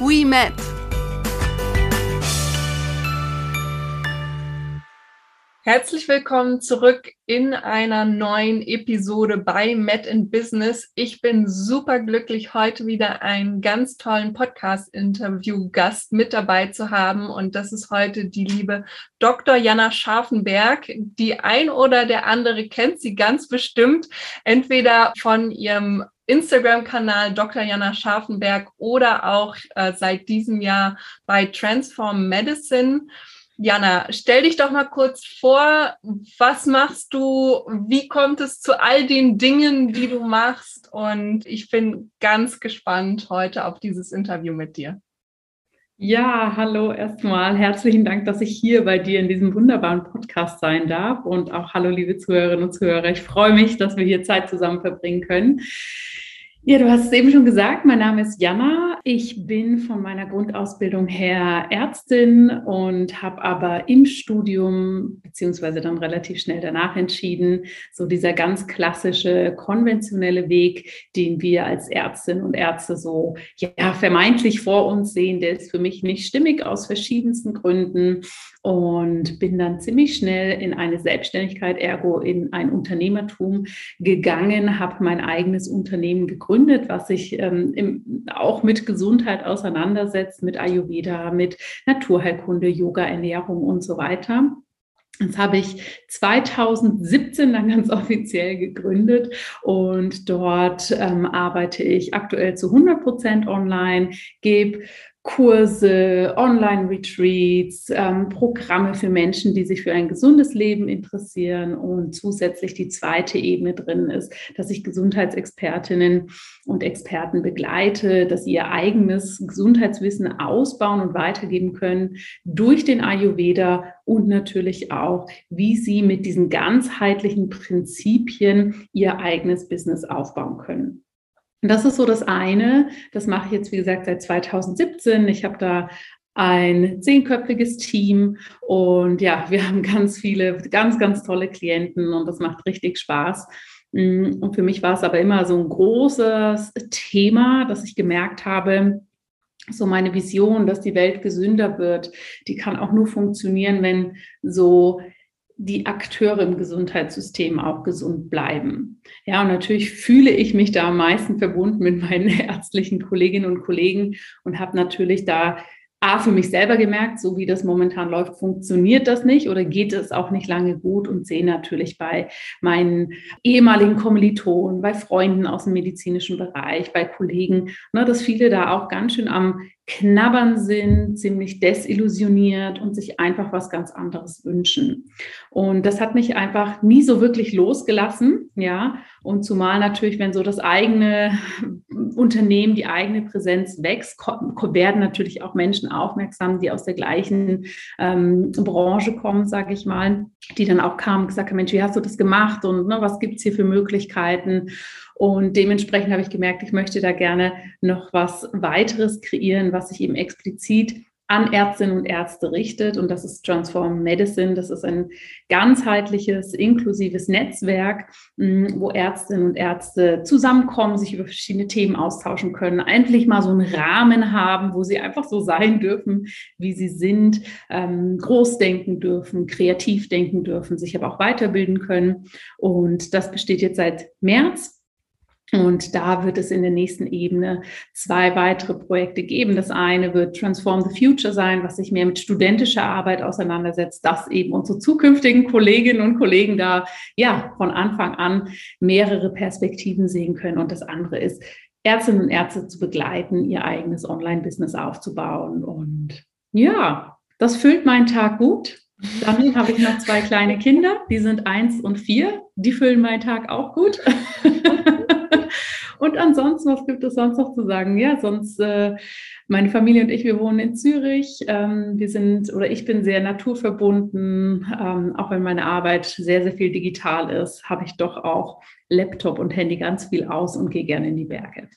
we met. Herzlich willkommen zurück in einer neuen Episode bei Met in Business. Ich bin super glücklich, heute wieder einen ganz tollen Podcast-Interview-Gast mit dabei zu haben. Und das ist heute die liebe Dr. Jana Scharfenberg. Die ein oder der andere kennt sie ganz bestimmt, entweder von ihrem Instagram-Kanal Dr. Jana Scharfenberg oder auch äh, seit diesem Jahr bei Transform Medicine. Jana, stell dich doch mal kurz vor, was machst du, wie kommt es zu all den Dingen, die du machst? Und ich bin ganz gespannt heute auf dieses Interview mit dir. Ja, hallo erstmal. Herzlichen Dank, dass ich hier bei dir in diesem wunderbaren Podcast sein darf. Und auch hallo, liebe Zuhörerinnen und Zuhörer. Ich freue mich, dass wir hier Zeit zusammen verbringen können. Ja, du hast es eben schon gesagt, mein Name ist Jana. Ich bin von meiner Grundausbildung her Ärztin und habe aber im Studium beziehungsweise dann relativ schnell danach entschieden, so dieser ganz klassische konventionelle Weg, den wir als Ärztinnen und Ärzte so ja vermeintlich vor uns sehen, der ist für mich nicht stimmig aus verschiedensten Gründen und bin dann ziemlich schnell in eine Selbstständigkeit, ergo in ein Unternehmertum gegangen, habe mein eigenes Unternehmen gegründet, was sich ähm, im, auch mit Gesundheit auseinandersetzt, mit Ayurveda, mit Naturheilkunde, Yoga, Ernährung und so weiter. Das habe ich 2017 dann ganz offiziell gegründet und dort ähm, arbeite ich aktuell zu 100 Prozent online, gebe Kurse, Online-Retreats, ähm, Programme für Menschen, die sich für ein gesundes Leben interessieren. Und zusätzlich die zweite Ebene drin ist, dass ich Gesundheitsexpertinnen und Experten begleite, dass sie ihr eigenes Gesundheitswissen ausbauen und weitergeben können durch den Ayurveda und natürlich auch, wie sie mit diesen ganzheitlichen Prinzipien ihr eigenes Business aufbauen können. Und das ist so das eine. Das mache ich jetzt, wie gesagt, seit 2017. Ich habe da ein zehnköpfiges Team und ja, wir haben ganz viele, ganz, ganz tolle Klienten und das macht richtig Spaß. Mm, und für mich war es aber immer so ein großes Thema, dass ich gemerkt habe, so meine Vision, dass die Welt gesünder wird, die kann auch nur funktionieren, wenn so die Akteure im Gesundheitssystem auch gesund bleiben. Ja, und natürlich fühle ich mich da am meisten verbunden mit meinen ärztlichen Kolleginnen und Kollegen und habe natürlich da A, für mich selber gemerkt, so wie das momentan läuft, funktioniert das nicht oder geht es auch nicht lange gut und sehe natürlich bei meinen ehemaligen Kommilitonen, bei Freunden aus dem medizinischen Bereich, bei Kollegen, ne, dass viele da auch ganz schön am knabbern sind, ziemlich desillusioniert und sich einfach was ganz anderes wünschen. Und das hat mich einfach nie so wirklich losgelassen, ja. Und zumal natürlich, wenn so das eigene Unternehmen, die eigene Präsenz wächst, werden natürlich auch Menschen aufmerksam, die aus der gleichen ähm, Branche kommen, sage ich mal, die dann auch kamen und gesagt haben, Mensch, wie hast du das gemacht und ne, was gibt's hier für Möglichkeiten? Und dementsprechend habe ich gemerkt, ich möchte da gerne noch was weiteres kreieren, was sich eben explizit an Ärztinnen und Ärzte richtet. Und das ist Transform Medicine. Das ist ein ganzheitliches, inklusives Netzwerk, mm, wo Ärztinnen und Ärzte zusammenkommen, sich über verschiedene Themen austauschen können, endlich mal so einen Rahmen haben, wo sie einfach so sein dürfen, wie sie sind, ähm, groß denken dürfen, kreativ denken dürfen, sich aber auch weiterbilden können. Und das besteht jetzt seit März und da wird es in der nächsten Ebene zwei weitere Projekte geben. Das eine wird Transform the Future sein, was sich mehr mit studentischer Arbeit auseinandersetzt, dass eben unsere zukünftigen Kolleginnen und Kollegen da ja von Anfang an mehrere Perspektiven sehen können. Und das andere ist, Ärztinnen und Ärzte zu begleiten, ihr eigenes Online-Business aufzubauen. Und ja, das füllt meinen Tag gut. Dann habe ich noch zwei kleine Kinder, die sind eins und vier. Die füllen meinen Tag auch gut. Und ansonsten, was gibt es sonst noch zu sagen? Ja, sonst äh, Meine Familie und ich, wir wohnen in Zürich. Ähm, wir sind oder ich bin sehr naturverbunden. Ähm, auch wenn meine Arbeit sehr, sehr viel digital ist, habe ich doch auch Laptop und Handy ganz viel aus und gehe gerne in die Berge.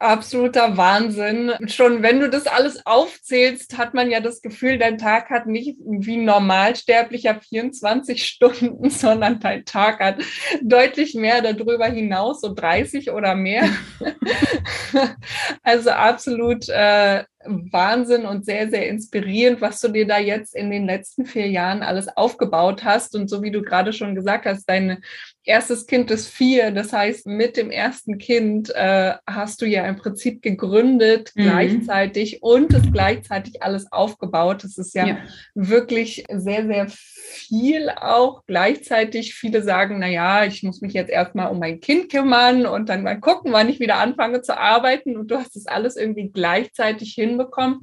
Absoluter Wahnsinn. Schon wenn du das alles aufzählst, hat man ja das Gefühl, dein Tag hat nicht wie normalsterblicher 24 Stunden, sondern dein Tag hat deutlich mehr darüber hinaus, so 30 oder mehr. also absolut äh, Wahnsinn und sehr, sehr inspirierend, was du dir da jetzt in den letzten vier Jahren alles aufgebaut hast. Und so wie du gerade schon gesagt hast, dein erstes Kind ist vier. Das heißt, mit dem ersten Kind äh, hast du ja im Prinzip gegründet mhm. gleichzeitig und es gleichzeitig alles aufgebaut. Das ist ja, ja, wirklich sehr, sehr viel auch gleichzeitig. Viele sagen, na ja, ich muss mich jetzt erstmal um mein Kind kümmern und dann mal gucken, wann ich wieder anfange zu arbeiten. Und du hast das alles irgendwie gleichzeitig hin hinbekommen.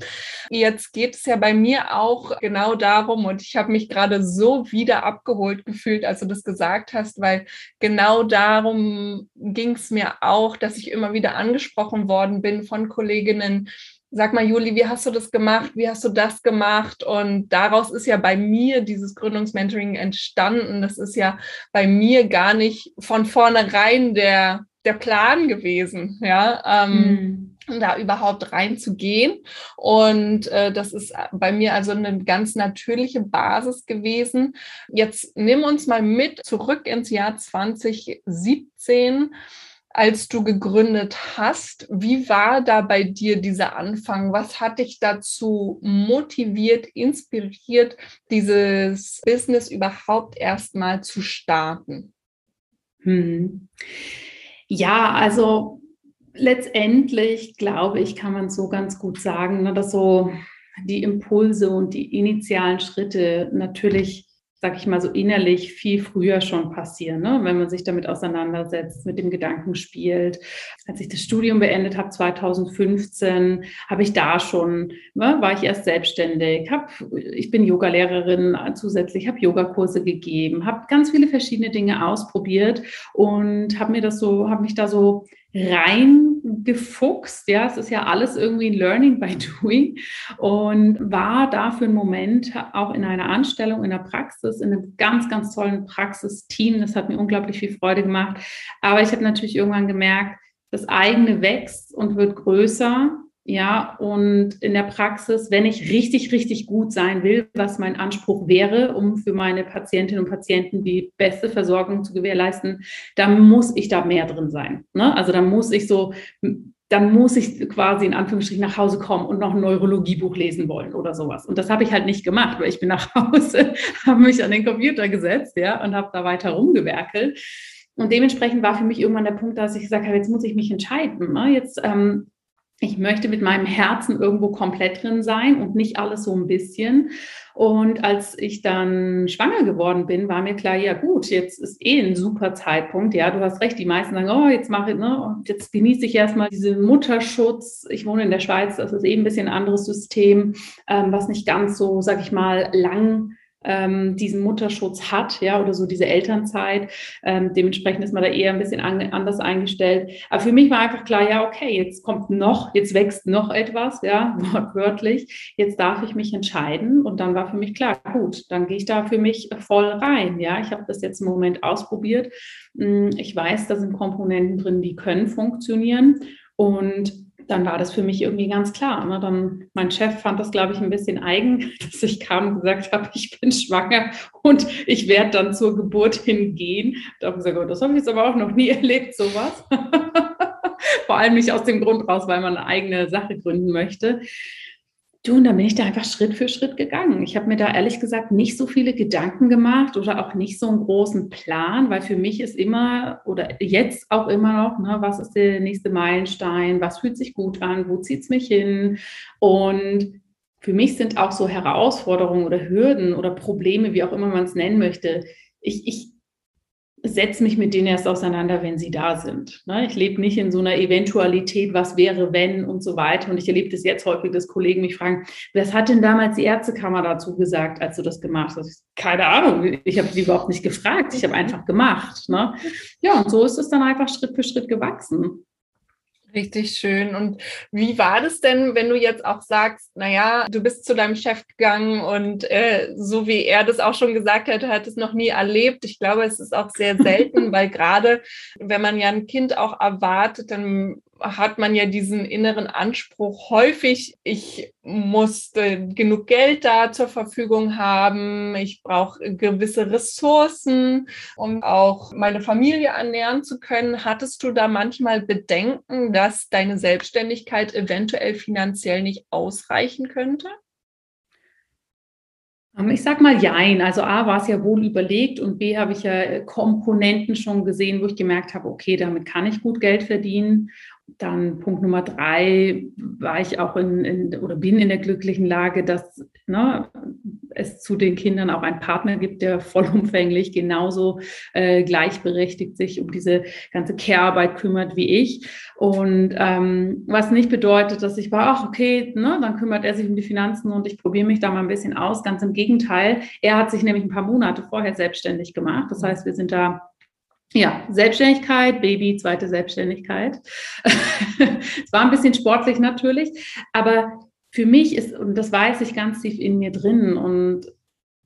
Jetzt geht es ja bei mir auch genau darum und ich habe mich gerade so wieder abgeholt gefühlt, als du das gesagt hast, weil genau darum ging es mir auch, dass ich immer wieder angesprochen worden bin von Kolleginnen, Sag mal, Juli, wie hast du das gemacht? Wie hast du das gemacht? Und daraus ist ja bei mir dieses Gründungsmentoring entstanden. Das ist ja bei mir gar nicht von vornherein der, der Plan gewesen. Ja, ähm, mm da überhaupt reinzugehen. Und äh, das ist bei mir also eine ganz natürliche Basis gewesen. Jetzt nimm uns mal mit zurück ins Jahr 2017 als du gegründet hast. Wie war da bei dir dieser Anfang? Was hat dich dazu motiviert, inspiriert, dieses Business überhaupt erstmal zu starten? Hm. Ja, also letztendlich, glaube ich, kann man so ganz gut sagen, ne, dass so die Impulse und die initialen Schritte natürlich, sag ich mal so innerlich viel früher schon passieren, ne? wenn man sich damit auseinandersetzt, mit dem Gedanken spielt. Als ich das Studium beendet habe, 2015, habe ich da schon, ne, war ich erst selbstständig, hab, ich bin Yogalehrerin zusätzlich, habe Yogakurse gegeben, habe ganz viele verschiedene Dinge ausprobiert und habe mir das so, habe mich da so reingefuchst. Ja, es ist ja alles irgendwie Learning by Doing und war da für einen Moment auch in einer Anstellung in der Praxis, in einem ganz, ganz tollen Praxisteam. Das hat mir unglaublich viel Freude gemacht. Aber ich habe natürlich irgendwann gemerkt, das eigene wächst und wird größer ja, und in der Praxis, wenn ich richtig, richtig gut sein will, was mein Anspruch wäre, um für meine Patientinnen und Patienten die beste Versorgung zu gewährleisten, dann muss ich da mehr drin sein. Ne? Also dann muss ich so, dann muss ich quasi in Anführungsstrichen nach Hause kommen und noch ein Neurologiebuch lesen wollen oder sowas. Und das habe ich halt nicht gemacht, weil ich bin nach Hause, habe mich an den Computer gesetzt, ja, und habe da weiter rumgewerkelt. Und dementsprechend war für mich irgendwann der Punkt, dass ich gesagt habe, jetzt muss ich mich entscheiden. Ne? Jetzt ähm, ich möchte mit meinem Herzen irgendwo komplett drin sein und nicht alles so ein bisschen. Und als ich dann schwanger geworden bin, war mir klar, ja gut, jetzt ist eh ein super Zeitpunkt. Ja, du hast recht, die meisten sagen, oh, jetzt mache ich, ne, und jetzt genieße ich erstmal diesen Mutterschutz. Ich wohne in der Schweiz, das ist eben ein bisschen ein anderes System, ähm, was nicht ganz so, sag ich mal, lang ähm, diesen Mutterschutz hat, ja, oder so diese Elternzeit. Ähm, dementsprechend ist man da eher ein bisschen an, anders eingestellt. Aber für mich war einfach klar, ja, okay, jetzt kommt noch, jetzt wächst noch etwas, ja, wortwörtlich. Jetzt darf ich mich entscheiden. Und dann war für mich klar, gut, dann gehe ich da für mich voll rein. Ja, ich habe das jetzt im Moment ausprobiert. Hm, ich weiß, da sind Komponenten drin, die können funktionieren. Und dann war das für mich irgendwie ganz klar. Ne? Dann, mein Chef fand das, glaube ich, ein bisschen eigen, dass ich kam und gesagt habe, ich bin schwanger und ich werde dann zur Geburt hingehen. Da habe ich gesagt, oh, das habe ich jetzt aber auch noch nie erlebt, sowas. Vor allem nicht aus dem Grund raus, weil man eine eigene Sache gründen möchte. Du, und dann bin ich da einfach Schritt für Schritt gegangen. Ich habe mir da ehrlich gesagt nicht so viele Gedanken gemacht oder auch nicht so einen großen Plan, weil für mich ist immer oder jetzt auch immer noch, ne, was ist der nächste Meilenstein, was fühlt sich gut an, wo zieht es mich hin? Und für mich sind auch so Herausforderungen oder Hürden oder Probleme, wie auch immer man es nennen möchte. Ich, ich setze mich mit denen erst auseinander, wenn sie da sind. Ne? Ich lebe nicht in so einer Eventualität, was wäre, wenn und so weiter. Und ich erlebe das jetzt häufig, dass Kollegen mich fragen, was hat denn damals die Ärztekammer dazu gesagt, als du das gemacht hast? Keine Ahnung, ich habe die überhaupt nicht gefragt, ich habe einfach gemacht. Ne? Ja, und so ist es dann einfach Schritt für Schritt gewachsen. Richtig schön. Und wie war das denn, wenn du jetzt auch sagst, naja, du bist zu deinem Chef gegangen und äh, so wie er das auch schon gesagt hat, hat es noch nie erlebt. Ich glaube, es ist auch sehr selten, weil gerade wenn man ja ein Kind auch erwartet, dann hat man ja diesen inneren Anspruch häufig, ich muss genug Geld da zur Verfügung haben, ich brauche gewisse Ressourcen, um auch meine Familie ernähren zu können. Hattest du da manchmal Bedenken, dass deine Selbstständigkeit eventuell finanziell nicht ausreichen könnte? Ähm, ich sag mal Jein. Also A war es ja wohl überlegt und B habe ich ja Komponenten schon gesehen, wo ich gemerkt habe, okay, damit kann ich gut Geld verdienen. Dann Punkt Nummer drei war ich auch in, in oder bin in der glücklichen Lage, dass ne, es zu den Kindern auch einen Partner gibt, der vollumfänglich genauso äh, gleichberechtigt sich um diese ganze Care-Arbeit kümmert wie ich. Und ähm, was nicht bedeutet, dass ich war, ach okay, ne, dann kümmert er sich um die Finanzen und ich probiere mich da mal ein bisschen aus. Ganz im Gegenteil, er hat sich nämlich ein paar Monate vorher selbstständig gemacht. Das heißt, wir sind da ja, Selbstständigkeit, Baby, zweite Selbstständigkeit. es war ein bisschen sportlich natürlich, aber für mich ist, und das weiß ich ganz tief in mir drin, und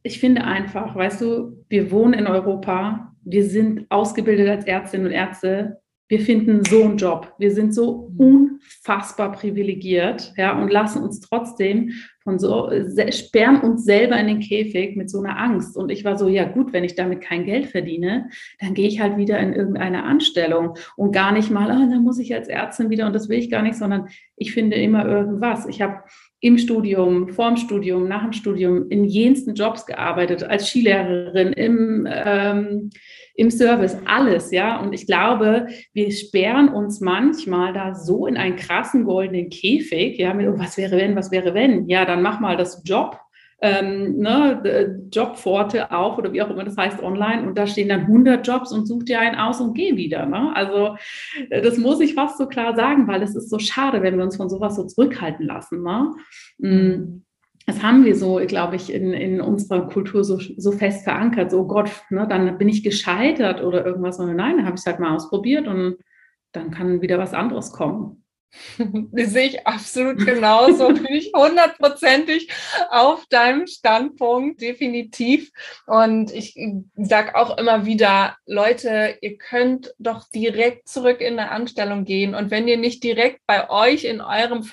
ich finde einfach, weißt du, wir wohnen in Europa, wir sind ausgebildet als Ärztinnen und Ärzte, wir finden so einen Job, wir sind so unfassbar privilegiert, ja, und lassen uns trotzdem von so, sperren uns selber in den Käfig mit so einer Angst. Und ich war so, ja gut, wenn ich damit kein Geld verdiene, dann gehe ich halt wieder in irgendeine Anstellung und gar nicht mal, ah, dann muss ich als Ärztin wieder und das will ich gar nicht, sondern ich finde immer irgendwas. Ich habe im Studium, vorm Studium, nach dem Studium in jensten Jobs gearbeitet, als Skilehrerin, im, ähm, im Service, alles, ja. Und ich glaube, wir sperren uns manchmal da so in einen krassen goldenen Käfig, ja, mit, oh, was wäre wenn, was wäre wenn? Ja, dann mach mal das Job ähm, ne, Jobpforte auf oder wie auch immer das heißt online und da stehen dann 100 Jobs und such dir einen aus und geh wieder. Ne? Also äh, das muss ich fast so klar sagen, weil es ist so schade, wenn wir uns von sowas so zurückhalten lassen. Ne? Mm, das haben wir so, glaube ich, in, in unserer Kultur so, so fest verankert. So, oh Gott, ne, dann bin ich gescheitert oder irgendwas. Und nein, dann habe ich es halt mal ausprobiert und dann kann wieder was anderes kommen. Das sehe ich absolut genauso. Bin ich hundertprozentig auf deinem Standpunkt, definitiv. Und ich sage auch immer wieder, Leute, ihr könnt doch direkt zurück in eine Anstellung gehen. Und wenn ihr nicht direkt bei euch in eurem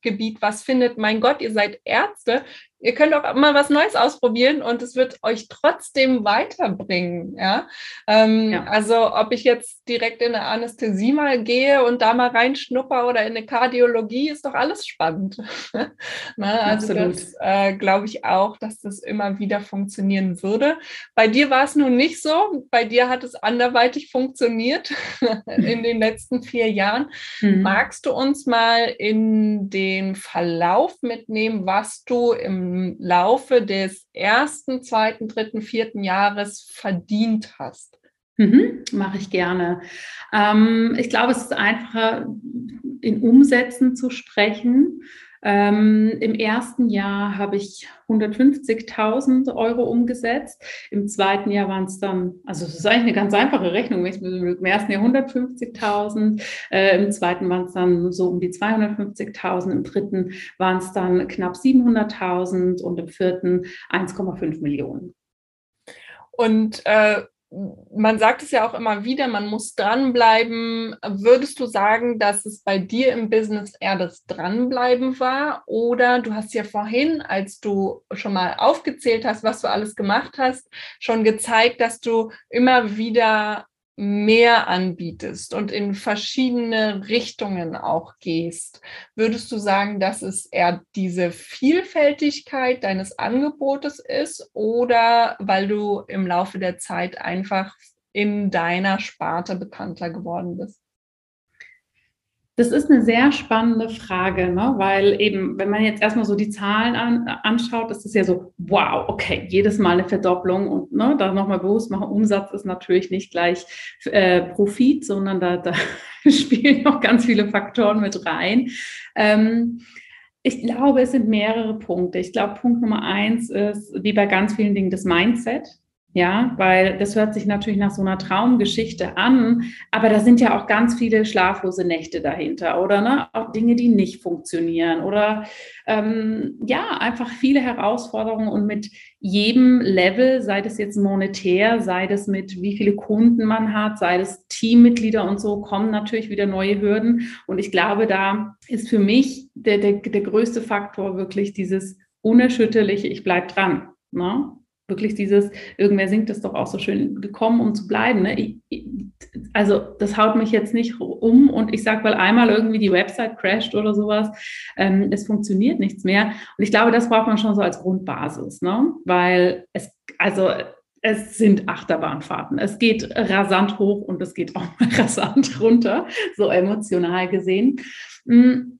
Fachgebiet was findet, mein Gott, ihr seid Ärzte, ihr könnt auch mal was Neues ausprobieren und es wird euch trotzdem weiterbringen. Ja? Ähm, ja. Also ob ich jetzt direkt in eine Anästhesie mal gehe und da mal reinschnupper oder in eine Kardiologie, ist doch alles spannend. ne? Also Absolut. das äh, glaube ich auch, dass das immer wieder funktionieren würde. Bei dir war es nun nicht so. Bei dir hat es anderweitig funktioniert in den letzten vier Jahren. Mhm. Magst du uns mal in den Verlauf mitnehmen, was du im Laufe des ersten, zweiten, dritten, vierten Jahres verdient hast? Mhm, Mache ich gerne. Ähm, ich glaube, es ist einfacher, in Umsätzen zu sprechen. Ähm, Im ersten Jahr habe ich 150.000 Euro umgesetzt. Im zweiten Jahr waren es dann, also es ist eigentlich eine ganz einfache Rechnung. Im ersten Jahr 150.000, äh, im zweiten waren es dann so um die 250.000, im dritten waren es dann knapp 700.000 und im vierten 1,5 Millionen. Und äh, man sagt es ja auch immer wieder, man muss dranbleiben. Würdest du sagen, dass es bei dir im Business eher das Dranbleiben war? Oder du hast ja vorhin, als du schon mal aufgezählt hast, was du alles gemacht hast, schon gezeigt, dass du immer wieder mehr anbietest und in verschiedene Richtungen auch gehst, würdest du sagen, dass es eher diese Vielfältigkeit deines Angebotes ist oder weil du im Laufe der Zeit einfach in deiner Sparte bekannter geworden bist? Das ist eine sehr spannende Frage, ne? weil eben, wenn man jetzt erstmal so die Zahlen an, anschaut, ist es ja so, wow, okay, jedes Mal eine Verdopplung und ne, da nochmal bewusst machen, Umsatz ist natürlich nicht gleich äh, Profit, sondern da, da spielen noch ganz viele Faktoren mit rein. Ähm, ich glaube, es sind mehrere Punkte. Ich glaube, Punkt Nummer eins ist, wie bei ganz vielen Dingen, das Mindset. Ja, weil das hört sich natürlich nach so einer Traumgeschichte an, aber da sind ja auch ganz viele schlaflose Nächte dahinter oder ne? auch Dinge, die nicht funktionieren oder ähm, ja, einfach viele Herausforderungen und mit jedem Level, sei das jetzt monetär, sei das mit wie viele Kunden man hat, sei das Teammitglieder und so, kommen natürlich wieder neue Hürden. Und ich glaube, da ist für mich der, der, der größte Faktor wirklich dieses unerschütterliche, ich bleibe dran. Ne? Wirklich dieses, irgendwer singt es doch auch so schön, gekommen, um zu bleiben. Ne? Ich, ich, also das haut mich jetzt nicht um und ich sage, weil einmal irgendwie die Website crasht oder sowas, ähm, es funktioniert nichts mehr. Und ich glaube, das braucht man schon so als Grundbasis, ne? weil es, also es sind Achterbahnfahrten. Es geht rasant hoch und es geht auch rasant runter, so emotional gesehen. Mm,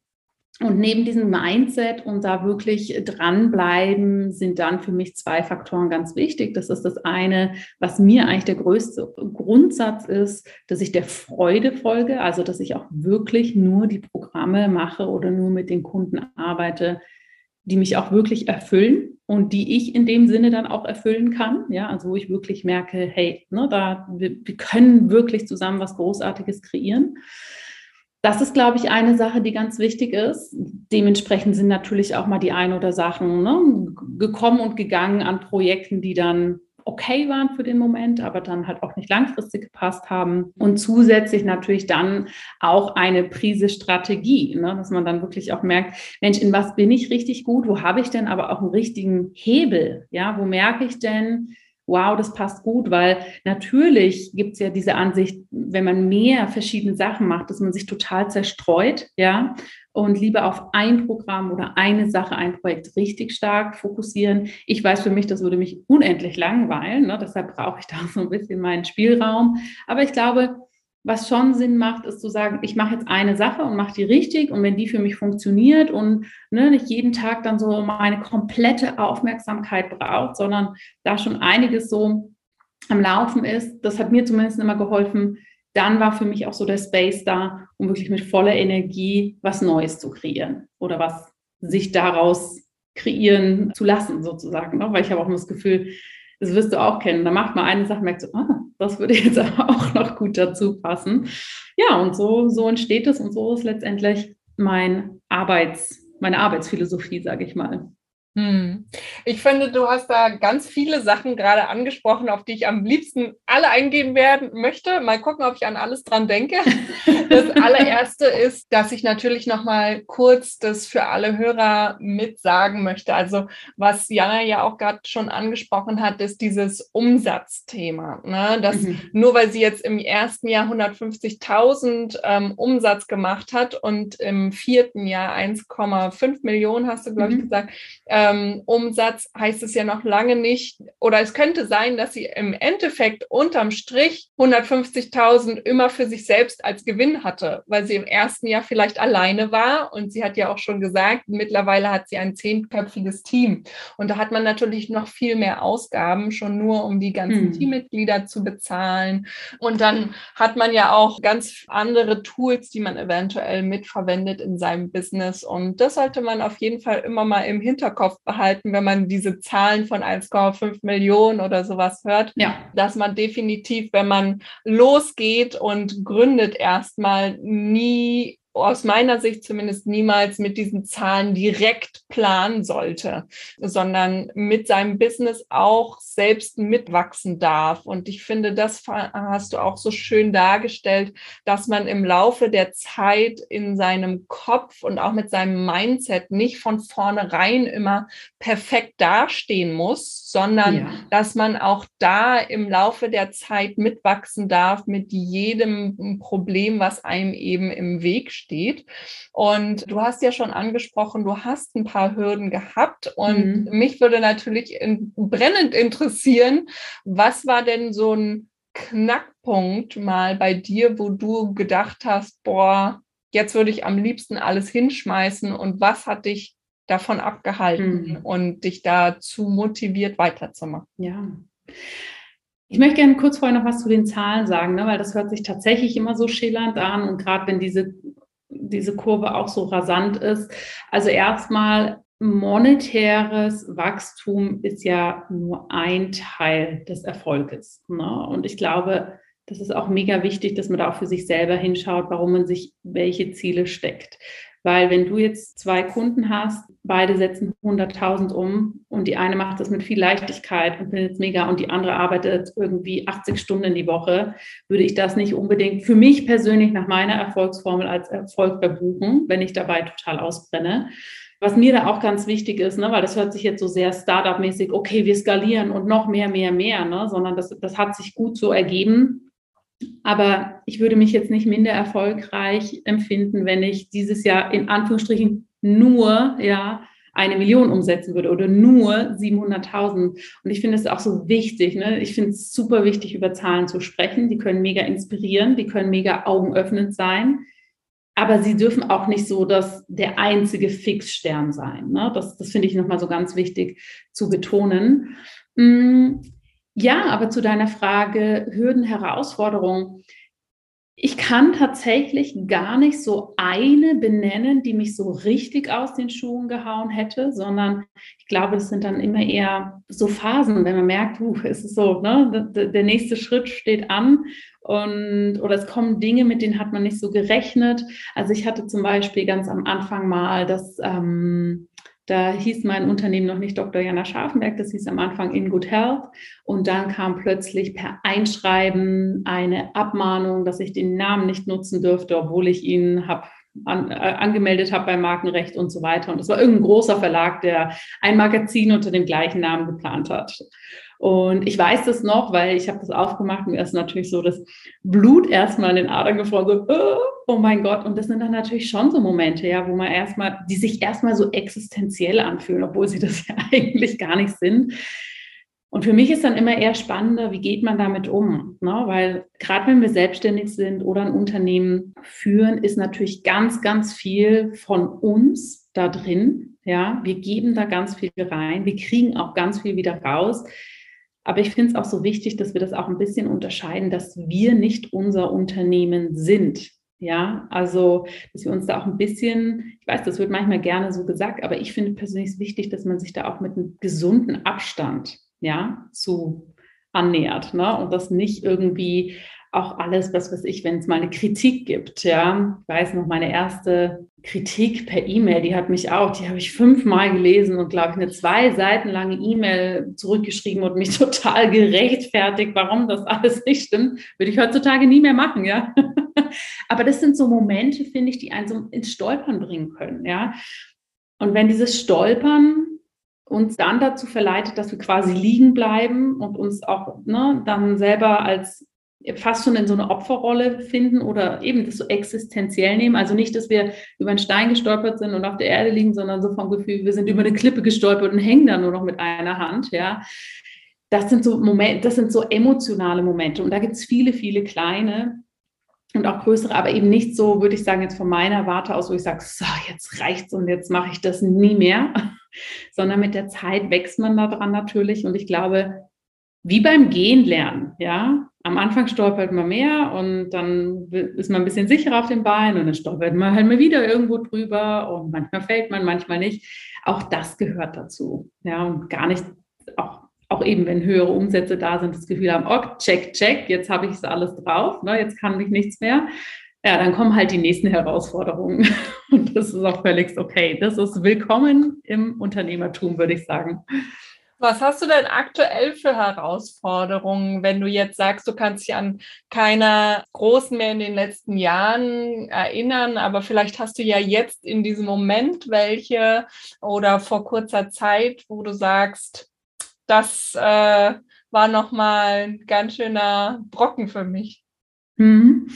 und neben diesem Mindset und da wirklich dranbleiben, sind dann für mich zwei Faktoren ganz wichtig. Das ist das eine, was mir eigentlich der größte Grundsatz ist, dass ich der Freude folge, also dass ich auch wirklich nur die Programme mache oder nur mit den Kunden arbeite, die mich auch wirklich erfüllen und die ich in dem Sinne dann auch erfüllen kann. Ja, also wo ich wirklich merke, hey, ne, da, wir, wir können wirklich zusammen was Großartiges kreieren. Das ist, glaube ich, eine Sache, die ganz wichtig ist. Dementsprechend sind natürlich auch mal die ein oder Sachen ne, gekommen und gegangen an Projekten, die dann okay waren für den Moment, aber dann halt auch nicht langfristig gepasst haben. Und zusätzlich natürlich dann auch eine Prise Strategie, ne, dass man dann wirklich auch merkt, Mensch, in was bin ich richtig gut? Wo habe ich denn aber auch einen richtigen Hebel? Ja, wo merke ich denn, wow, das passt gut, weil natürlich gibt es ja diese Ansicht, wenn man mehr verschiedene Sachen macht, dass man sich total zerstreut, ja, und lieber auf ein Programm oder eine Sache, ein Projekt richtig stark fokussieren. Ich weiß für mich, das würde mich unendlich langweilen, ne? deshalb brauche ich da so ein bisschen meinen Spielraum. Aber ich glaube, was schon Sinn macht, ist zu sagen, ich mache jetzt eine Sache und mache die richtig und wenn die für mich funktioniert und ne, nicht jeden Tag dann so meine komplette Aufmerksamkeit braucht, sondern da schon einiges so am Laufen ist, das hat mir zumindest immer geholfen, dann war für mich auch so der Space da, um wirklich mit voller Energie was Neues zu kreieren oder was sich daraus kreieren zu lassen sozusagen, ne? weil ich habe auch immer das Gefühl, das wirst du auch kennen. Da macht man eine Sache, merkt so, ah, das würde jetzt aber auch noch gut dazu passen. Ja, und so, so entsteht es und so ist letztendlich mein Arbeits, meine Arbeitsphilosophie, sage ich mal. Hm. Ich finde, du hast da ganz viele Sachen gerade angesprochen, auf die ich am liebsten alle eingehen werden möchte. Mal gucken, ob ich an alles dran denke. Das allererste ist, dass ich natürlich noch mal kurz das für alle Hörer mit sagen möchte. Also was Jana ja auch gerade schon angesprochen hat, ist dieses Umsatzthema. Ne? Dass mhm. nur weil sie jetzt im ersten Jahr 150.000 ähm, Umsatz gemacht hat und im vierten Jahr 1,5 Millionen, hast du glaube mhm. ich gesagt. Äh, ähm, Umsatz heißt es ja noch lange nicht, oder es könnte sein, dass sie im Endeffekt unterm Strich 150.000 immer für sich selbst als Gewinn hatte, weil sie im ersten Jahr vielleicht alleine war und sie hat ja auch schon gesagt, mittlerweile hat sie ein zehnköpfiges Team und da hat man natürlich noch viel mehr Ausgaben, schon nur um die ganzen hm. Teammitglieder zu bezahlen und dann hat man ja auch ganz andere Tools, die man eventuell mitverwendet in seinem Business und das sollte man auf jeden Fall immer mal im Hinterkopf Kopf behalten, wenn man diese Zahlen von 1,5 Millionen oder sowas hört, ja. dass man definitiv, wenn man losgeht und gründet, erstmal nie aus meiner Sicht zumindest niemals mit diesen Zahlen direkt planen sollte, sondern mit seinem Business auch selbst mitwachsen darf. Und ich finde, das hast du auch so schön dargestellt, dass man im Laufe der Zeit in seinem Kopf und auch mit seinem Mindset nicht von vornherein immer perfekt dastehen muss, sondern ja. dass man auch da im Laufe der Zeit mitwachsen darf mit jedem Problem, was einem eben im Weg steht. Und du hast ja schon angesprochen, du hast ein paar Hürden gehabt und mhm. mich würde natürlich in, brennend interessieren, was war denn so ein Knackpunkt mal bei dir, wo du gedacht hast, boah, jetzt würde ich am liebsten alles hinschmeißen und was hat dich davon abgehalten mhm. und dich dazu motiviert weiterzumachen? Ja. Ich möchte gerne kurz vorher noch was zu den Zahlen sagen, ne, weil das hört sich tatsächlich immer so schillernd an und gerade wenn diese, diese Kurve auch so rasant ist. Also erstmal monetäres Wachstum ist ja nur ein Teil des Erfolges. Ne? Und ich glaube, das ist auch mega wichtig, dass man da auch für sich selber hinschaut, warum man sich welche Ziele steckt. Weil wenn du jetzt zwei Kunden hast, beide setzen 100.000 um und die eine macht das mit viel Leichtigkeit und findet es mega und die andere arbeitet irgendwie 80 Stunden die Woche, würde ich das nicht unbedingt für mich persönlich nach meiner Erfolgsformel als Erfolg verbuchen, wenn ich dabei total ausbrenne. Was mir da auch ganz wichtig ist, ne, weil das hört sich jetzt so sehr Startup-mäßig, okay, wir skalieren und noch mehr, mehr, mehr, ne, sondern das, das hat sich gut so ergeben. Aber ich würde mich jetzt nicht minder erfolgreich empfinden, wenn ich dieses Jahr in Anführungsstrichen nur, ja, eine Million umsetzen würde oder nur 700.000. Und ich finde es auch so wichtig. Ne? Ich finde es super wichtig, über Zahlen zu sprechen. Die können mega inspirieren, die können mega augenöffnend sein aber sie dürfen auch nicht so dass der einzige Fixstern sein. Ne? Das, das finde ich nochmal so ganz wichtig zu betonen. Ja, aber zu deiner Frage Hürden, Herausforderungen. Ich kann tatsächlich gar nicht so eine benennen, die mich so richtig aus den Schuhen gehauen hätte, sondern ich glaube, das sind dann immer eher so Phasen, wenn man merkt, uh, es ist so, ne, der nächste Schritt steht an und oder es kommen Dinge, mit denen hat man nicht so gerechnet. Also ich hatte zum Beispiel ganz am Anfang mal das ähm, da hieß mein Unternehmen noch nicht Dr. Jana Scharfenberg, das hieß am Anfang In Good Health. Und dann kam plötzlich per Einschreiben eine Abmahnung, dass ich den Namen nicht nutzen dürfte, obwohl ich ihn habe an, äh, angemeldet habe beim Markenrecht und so weiter. Und es war irgendein großer Verlag, der ein Magazin unter dem gleichen Namen geplant hat. Und ich weiß das noch, weil ich habe das aufgemacht und mir ist natürlich so das Blut erstmal in den Adern gefroren, so, oh, oh mein Gott. Und das sind dann natürlich schon so Momente, ja, wo man erstmal, die sich erstmal so existenziell anfühlen, obwohl sie das ja eigentlich gar nicht sind. Und für mich ist dann immer eher spannender, wie geht man damit um? Ne? Weil gerade wenn wir selbstständig sind oder ein Unternehmen führen, ist natürlich ganz, ganz viel von uns da drin. Ja, wir geben da ganz viel rein, wir kriegen auch ganz viel wieder raus. Aber ich finde es auch so wichtig, dass wir das auch ein bisschen unterscheiden, dass wir nicht unser Unternehmen sind. Ja, also, dass wir uns da auch ein bisschen, ich weiß, das wird manchmal gerne so gesagt, aber ich finde persönlich wichtig, dass man sich da auch mit einem gesunden Abstand, ja, zu annähert, ne? Und das nicht irgendwie auch alles, was weiß ich, wenn es mal eine Kritik gibt, ja. Ich weiß noch, meine erste Kritik per E-Mail, die hat mich auch, die habe ich fünfmal gelesen und glaube ich eine zwei Seiten lange E-Mail zurückgeschrieben und mich total gerechtfertigt, warum das alles nicht stimmt, würde ich heutzutage nie mehr machen, ja. Aber das sind so Momente, finde ich, die einen so ins Stolpern bringen können, ja. Und wenn dieses Stolpern uns dann dazu verleitet, dass wir quasi liegen bleiben und uns auch ne, dann selber als fast schon in so eine Opferrolle finden oder eben das so existenziell nehmen. Also nicht, dass wir über einen Stein gestolpert sind und auf der Erde liegen, sondern so vom Gefühl, wir sind über eine Klippe gestolpert und hängen da nur noch mit einer Hand, ja. Das sind so Momente, das sind so emotionale Momente. Und da gibt es viele, viele kleine und auch größere, aber eben nicht so, würde ich sagen, jetzt von meiner Warte aus, wo ich sage, so, jetzt reicht's und jetzt mache ich das nie mehr, sondern mit der Zeit wächst man da dran natürlich. Und ich glaube, wie beim Gehen lernen, ja. Am Anfang stolpert man mehr und dann ist man ein bisschen sicherer auf dem Bein und dann stolpert man halt mal wieder irgendwo drüber und manchmal fällt man, manchmal nicht. Auch das gehört dazu, ja. Und gar nicht, auch, auch eben, wenn höhere Umsätze da sind, das Gefühl haben, oh, check, check, jetzt habe ich es alles drauf, ne, jetzt kann ich nichts mehr. Ja, dann kommen halt die nächsten Herausforderungen. Und das ist auch völlig okay. Das ist willkommen im Unternehmertum, würde ich sagen. Was hast du denn aktuell für Herausforderungen, wenn du jetzt sagst, du kannst dich an keiner großen mehr in den letzten Jahren erinnern, aber vielleicht hast du ja jetzt in diesem Moment welche oder vor kurzer Zeit, wo du sagst, das äh, war nochmal ein ganz schöner Brocken für mich. Mhm.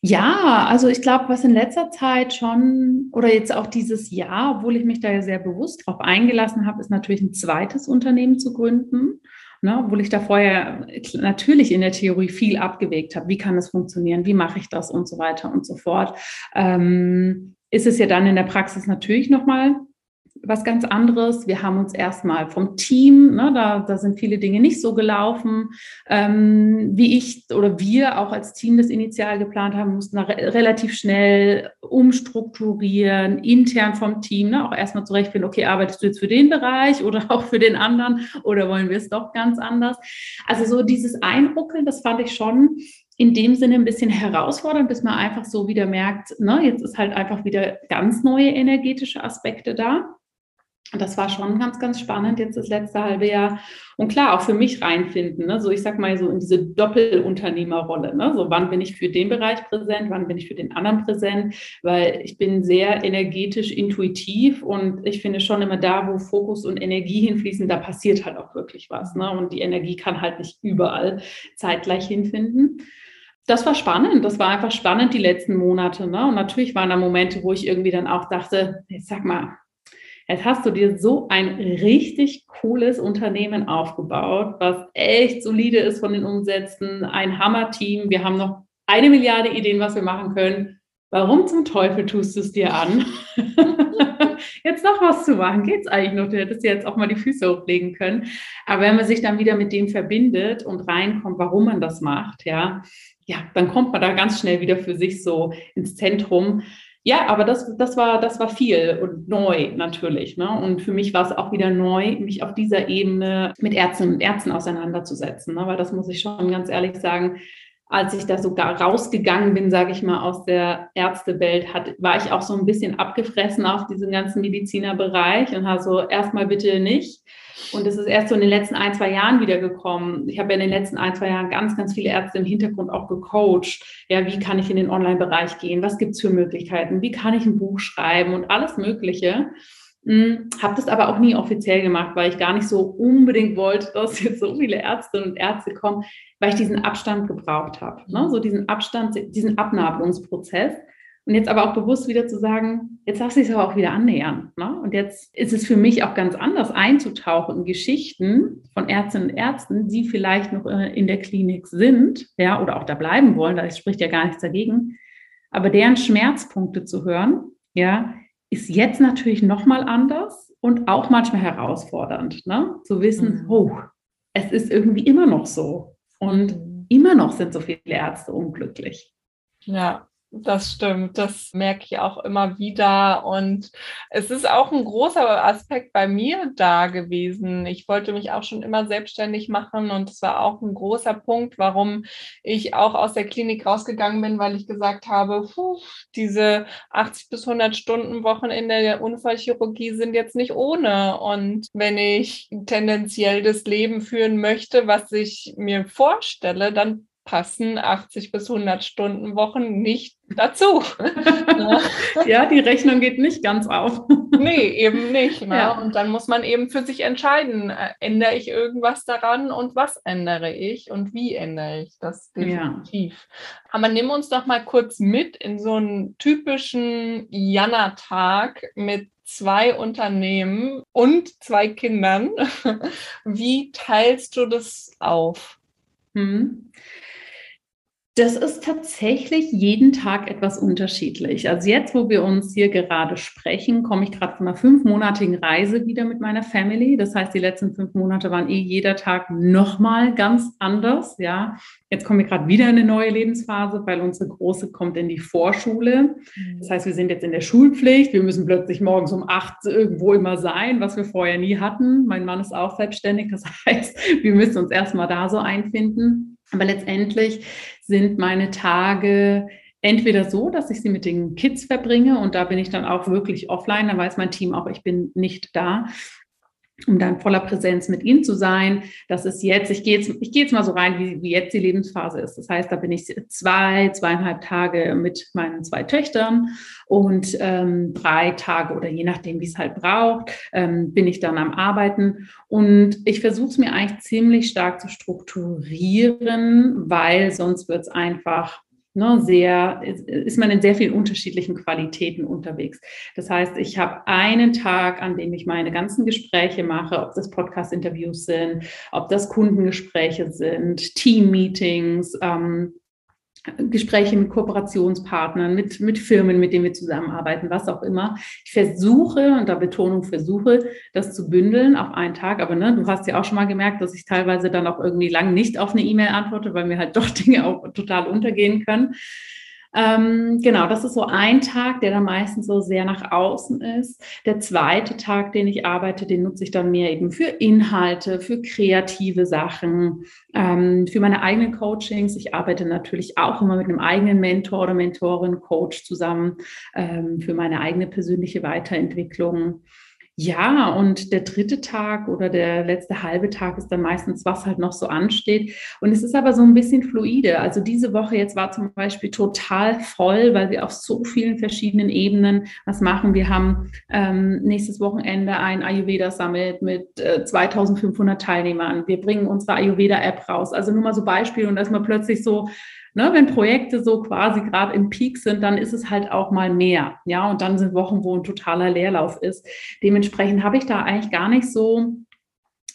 Ja, also ich glaube, was in letzter Zeit schon oder jetzt auch dieses Jahr, obwohl ich mich da ja sehr bewusst drauf eingelassen habe, ist natürlich ein zweites Unternehmen zu gründen. Ne, obwohl ich da vorher natürlich in der Theorie viel abgewegt habe. Wie kann das funktionieren? Wie mache ich das? Und so weiter und so fort. Ähm, ist es ja dann in der Praxis natürlich nochmal was ganz anderes. Wir haben uns erstmal vom Team, ne, da, da sind viele Dinge nicht so gelaufen, ähm, wie ich oder wir auch als Team das initial geplant haben, mussten re relativ schnell umstrukturieren, intern vom Team, ne, auch erstmal zurechtfinden, okay, arbeitest du jetzt für den Bereich oder auch für den anderen oder wollen wir es doch ganz anders? Also so dieses Einruckeln, das fand ich schon in dem Sinne ein bisschen herausfordernd, bis man einfach so wieder merkt, ne, jetzt ist halt einfach wieder ganz neue energetische Aspekte da. Und das war schon ganz, ganz spannend jetzt das letzte halbe Jahr. Und klar, auch für mich reinfinden. Ne? So, ich sag mal so in diese Doppelunternehmerrolle. Ne? So, wann bin ich für den Bereich präsent, wann bin ich für den anderen präsent? Weil ich bin sehr energetisch intuitiv und ich finde schon immer da, wo Fokus und Energie hinfließen, da passiert halt auch wirklich was. Ne? Und die Energie kann halt nicht überall zeitgleich hinfinden das war spannend. Das war einfach spannend die letzten Monate. Ne? Und natürlich waren da Momente, wo ich irgendwie dann auch dachte, jetzt sag mal, jetzt hast du dir so ein richtig cooles Unternehmen aufgebaut, was echt solide ist von den Umsätzen, ein Hammer-Team. Wir haben noch eine Milliarde Ideen, was wir machen können. Warum zum Teufel tust du es dir an? jetzt noch was zu machen, geht es eigentlich noch? Du hättest jetzt auch mal die Füße hochlegen können. Aber wenn man sich dann wieder mit dem verbindet und reinkommt, warum man das macht, ja, ja, dann kommt man da ganz schnell wieder für sich so ins Zentrum. Ja, aber das, das, war, das war viel und neu natürlich. Ne? Und für mich war es auch wieder neu, mich auf dieser Ebene mit Ärzten und Ärzten auseinanderzusetzen. Ne? Weil das muss ich schon ganz ehrlich sagen, als ich da sogar rausgegangen bin, sage ich mal, aus der Ärztewelt, hat, war ich auch so ein bisschen abgefressen auf diesen ganzen Medizinerbereich und habe so erstmal bitte nicht. Und es ist erst so in den letzten ein, zwei Jahren wieder gekommen. Ich habe ja in den letzten ein, zwei Jahren ganz, ganz viele Ärzte im Hintergrund auch gecoacht. Ja, wie kann ich in den Online-Bereich gehen? Was gibt es für Möglichkeiten? Wie kann ich ein Buch schreiben und alles Mögliche? Hm, habe das aber auch nie offiziell gemacht, weil ich gar nicht so unbedingt wollte, dass jetzt so viele Ärztinnen und Ärzte kommen, weil ich diesen Abstand gebraucht habe. Ne? So diesen Abstand, diesen Abnabelungsprozess. Und jetzt aber auch bewusst wieder zu sagen, jetzt darf sich aber auch wieder annähern. Ne? Und jetzt ist es für mich auch ganz anders einzutauchen in Geschichten von Ärztinnen und Ärzten, die vielleicht noch äh, in der Klinik sind, ja, oder auch da bleiben wollen, da spricht ja gar nichts dagegen. Aber deren Schmerzpunkte zu hören, ja, ist jetzt natürlich nochmal anders und auch manchmal herausfordernd, ne? Zu wissen, mhm. oh, es ist irgendwie immer noch so. Und mhm. immer noch sind so viele Ärzte unglücklich. Ja, das stimmt, das merke ich auch immer wieder. Und es ist auch ein großer Aspekt bei mir da gewesen. Ich wollte mich auch schon immer selbstständig machen und es war auch ein großer Punkt, warum ich auch aus der Klinik rausgegangen bin, weil ich gesagt habe, puh, diese 80 bis 100 Stunden Wochen in der Unfallchirurgie sind jetzt nicht ohne. Und wenn ich tendenziell das Leben führen möchte, was ich mir vorstelle, dann passen 80 bis 100 Stunden Wochen nicht dazu. ja, die Rechnung geht nicht ganz auf. nee, eben nicht. Ne? Ja. Und dann muss man eben für sich entscheiden, äh, ändere ich irgendwas daran und was ändere ich und wie ändere ich das definitiv. Ja. Aber nimm uns doch mal kurz mit in so einen typischen Jana-Tag mit zwei Unternehmen und zwei Kindern. Wie teilst du das auf? Hm. Das ist tatsächlich jeden Tag etwas unterschiedlich. Also jetzt, wo wir uns hier gerade sprechen, komme ich gerade von einer fünfmonatigen Reise wieder mit meiner Family. Das heißt, die letzten fünf Monate waren eh jeder Tag nochmal ganz anders. Ja, jetzt kommen wir gerade wieder in eine neue Lebensphase, weil unsere Große kommt in die Vorschule. Mhm. Das heißt, wir sind jetzt in der Schulpflicht. Wir müssen plötzlich morgens um acht irgendwo immer sein, was wir vorher nie hatten. Mein Mann ist auch selbstständig. Das heißt, wir müssen uns erstmal da so einfinden. Aber letztendlich sind meine Tage entweder so, dass ich sie mit den Kids verbringe und da bin ich dann auch wirklich offline, da weiß mein Team auch, ich bin nicht da um dann voller Präsenz mit ihnen zu sein. Das ist jetzt, ich gehe jetzt, ich gehe jetzt mal so rein, wie, wie jetzt die Lebensphase ist. Das heißt, da bin ich zwei, zweieinhalb Tage mit meinen zwei Töchtern und ähm, drei Tage oder je nachdem, wie es halt braucht, ähm, bin ich dann am Arbeiten. Und ich versuche es mir eigentlich ziemlich stark zu strukturieren, weil sonst wird es einfach ne, sehr, ist man in sehr vielen unterschiedlichen Qualitäten unterwegs. Das heißt, ich habe einen Tag, an dem ich meine ganzen Gespräche mache, ob das Podcast-Interviews sind, ob das Kundengespräche sind, Team-Meetings, ähm, Gespräche mit Kooperationspartnern, mit, mit Firmen, mit denen wir zusammenarbeiten, was auch immer. Ich versuche, und da Betonung versuche, das zu bündeln auf einen Tag. Aber ne, du hast ja auch schon mal gemerkt, dass ich teilweise dann auch irgendwie lang nicht auf eine E-Mail antworte, weil mir halt doch Dinge auch total untergehen können. Ähm, genau, das ist so ein Tag, der dann meistens so sehr nach außen ist. Der zweite Tag, den ich arbeite, den nutze ich dann mehr eben für Inhalte, für kreative Sachen, ähm, für meine eigenen Coachings. Ich arbeite natürlich auch immer mit einem eigenen Mentor oder Mentorin, Coach zusammen ähm, für meine eigene persönliche Weiterentwicklung. Ja, und der dritte Tag oder der letzte halbe Tag ist dann meistens, was halt noch so ansteht. Und es ist aber so ein bisschen fluide. Also diese Woche jetzt war zum Beispiel total voll, weil wir auf so vielen verschiedenen Ebenen was machen. Wir haben ähm, nächstes Wochenende ein Ayurveda Summit mit äh, 2500 Teilnehmern. Wir bringen unsere Ayurveda App raus. Also nur mal so Beispiele und dass man plötzlich so Ne, wenn Projekte so quasi gerade im Peak sind, dann ist es halt auch mal mehr. Ja, und dann sind Wochen, wo ein totaler Leerlauf ist. Dementsprechend habe ich da eigentlich gar nicht so,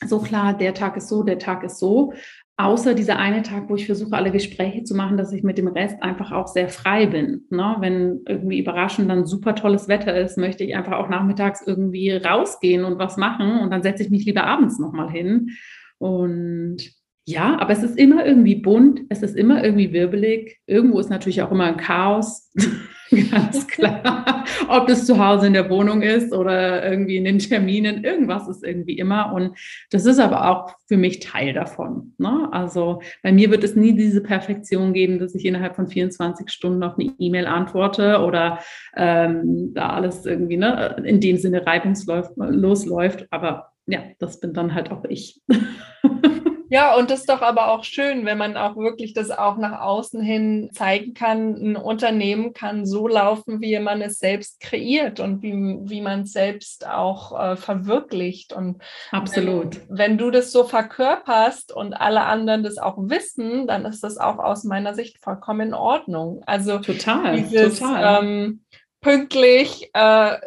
so klar, der Tag ist so, der Tag ist so. Außer dieser eine Tag, wo ich versuche, alle Gespräche zu machen, dass ich mit dem Rest einfach auch sehr frei bin. Ne? Wenn irgendwie überraschend dann super tolles Wetter ist, möchte ich einfach auch nachmittags irgendwie rausgehen und was machen. Und dann setze ich mich lieber abends nochmal hin. Und ja, aber es ist immer irgendwie bunt, es ist immer irgendwie wirbelig. Irgendwo ist natürlich auch immer ein Chaos, ganz klar. Ob das zu Hause in der Wohnung ist oder irgendwie in den Terminen, irgendwas ist irgendwie immer. Und das ist aber auch für mich Teil davon. Ne? Also bei mir wird es nie diese Perfektion geben, dass ich innerhalb von 24 Stunden auf eine E-Mail antworte oder ähm, da alles irgendwie ne, in dem Sinne reibungslos läuft. Aber ja, das bin dann halt auch ich. Ja, und das ist doch aber auch schön, wenn man auch wirklich das auch nach außen hin zeigen kann. Ein Unternehmen kann so laufen, wie man es selbst kreiert und wie, wie man es selbst auch äh, verwirklicht. Und absolut. Wenn, wenn, du das so verkörperst und alle anderen das auch wissen, dann ist das auch aus meiner Sicht vollkommen in Ordnung. Also total, dieses, total. Ähm, pünktlich äh,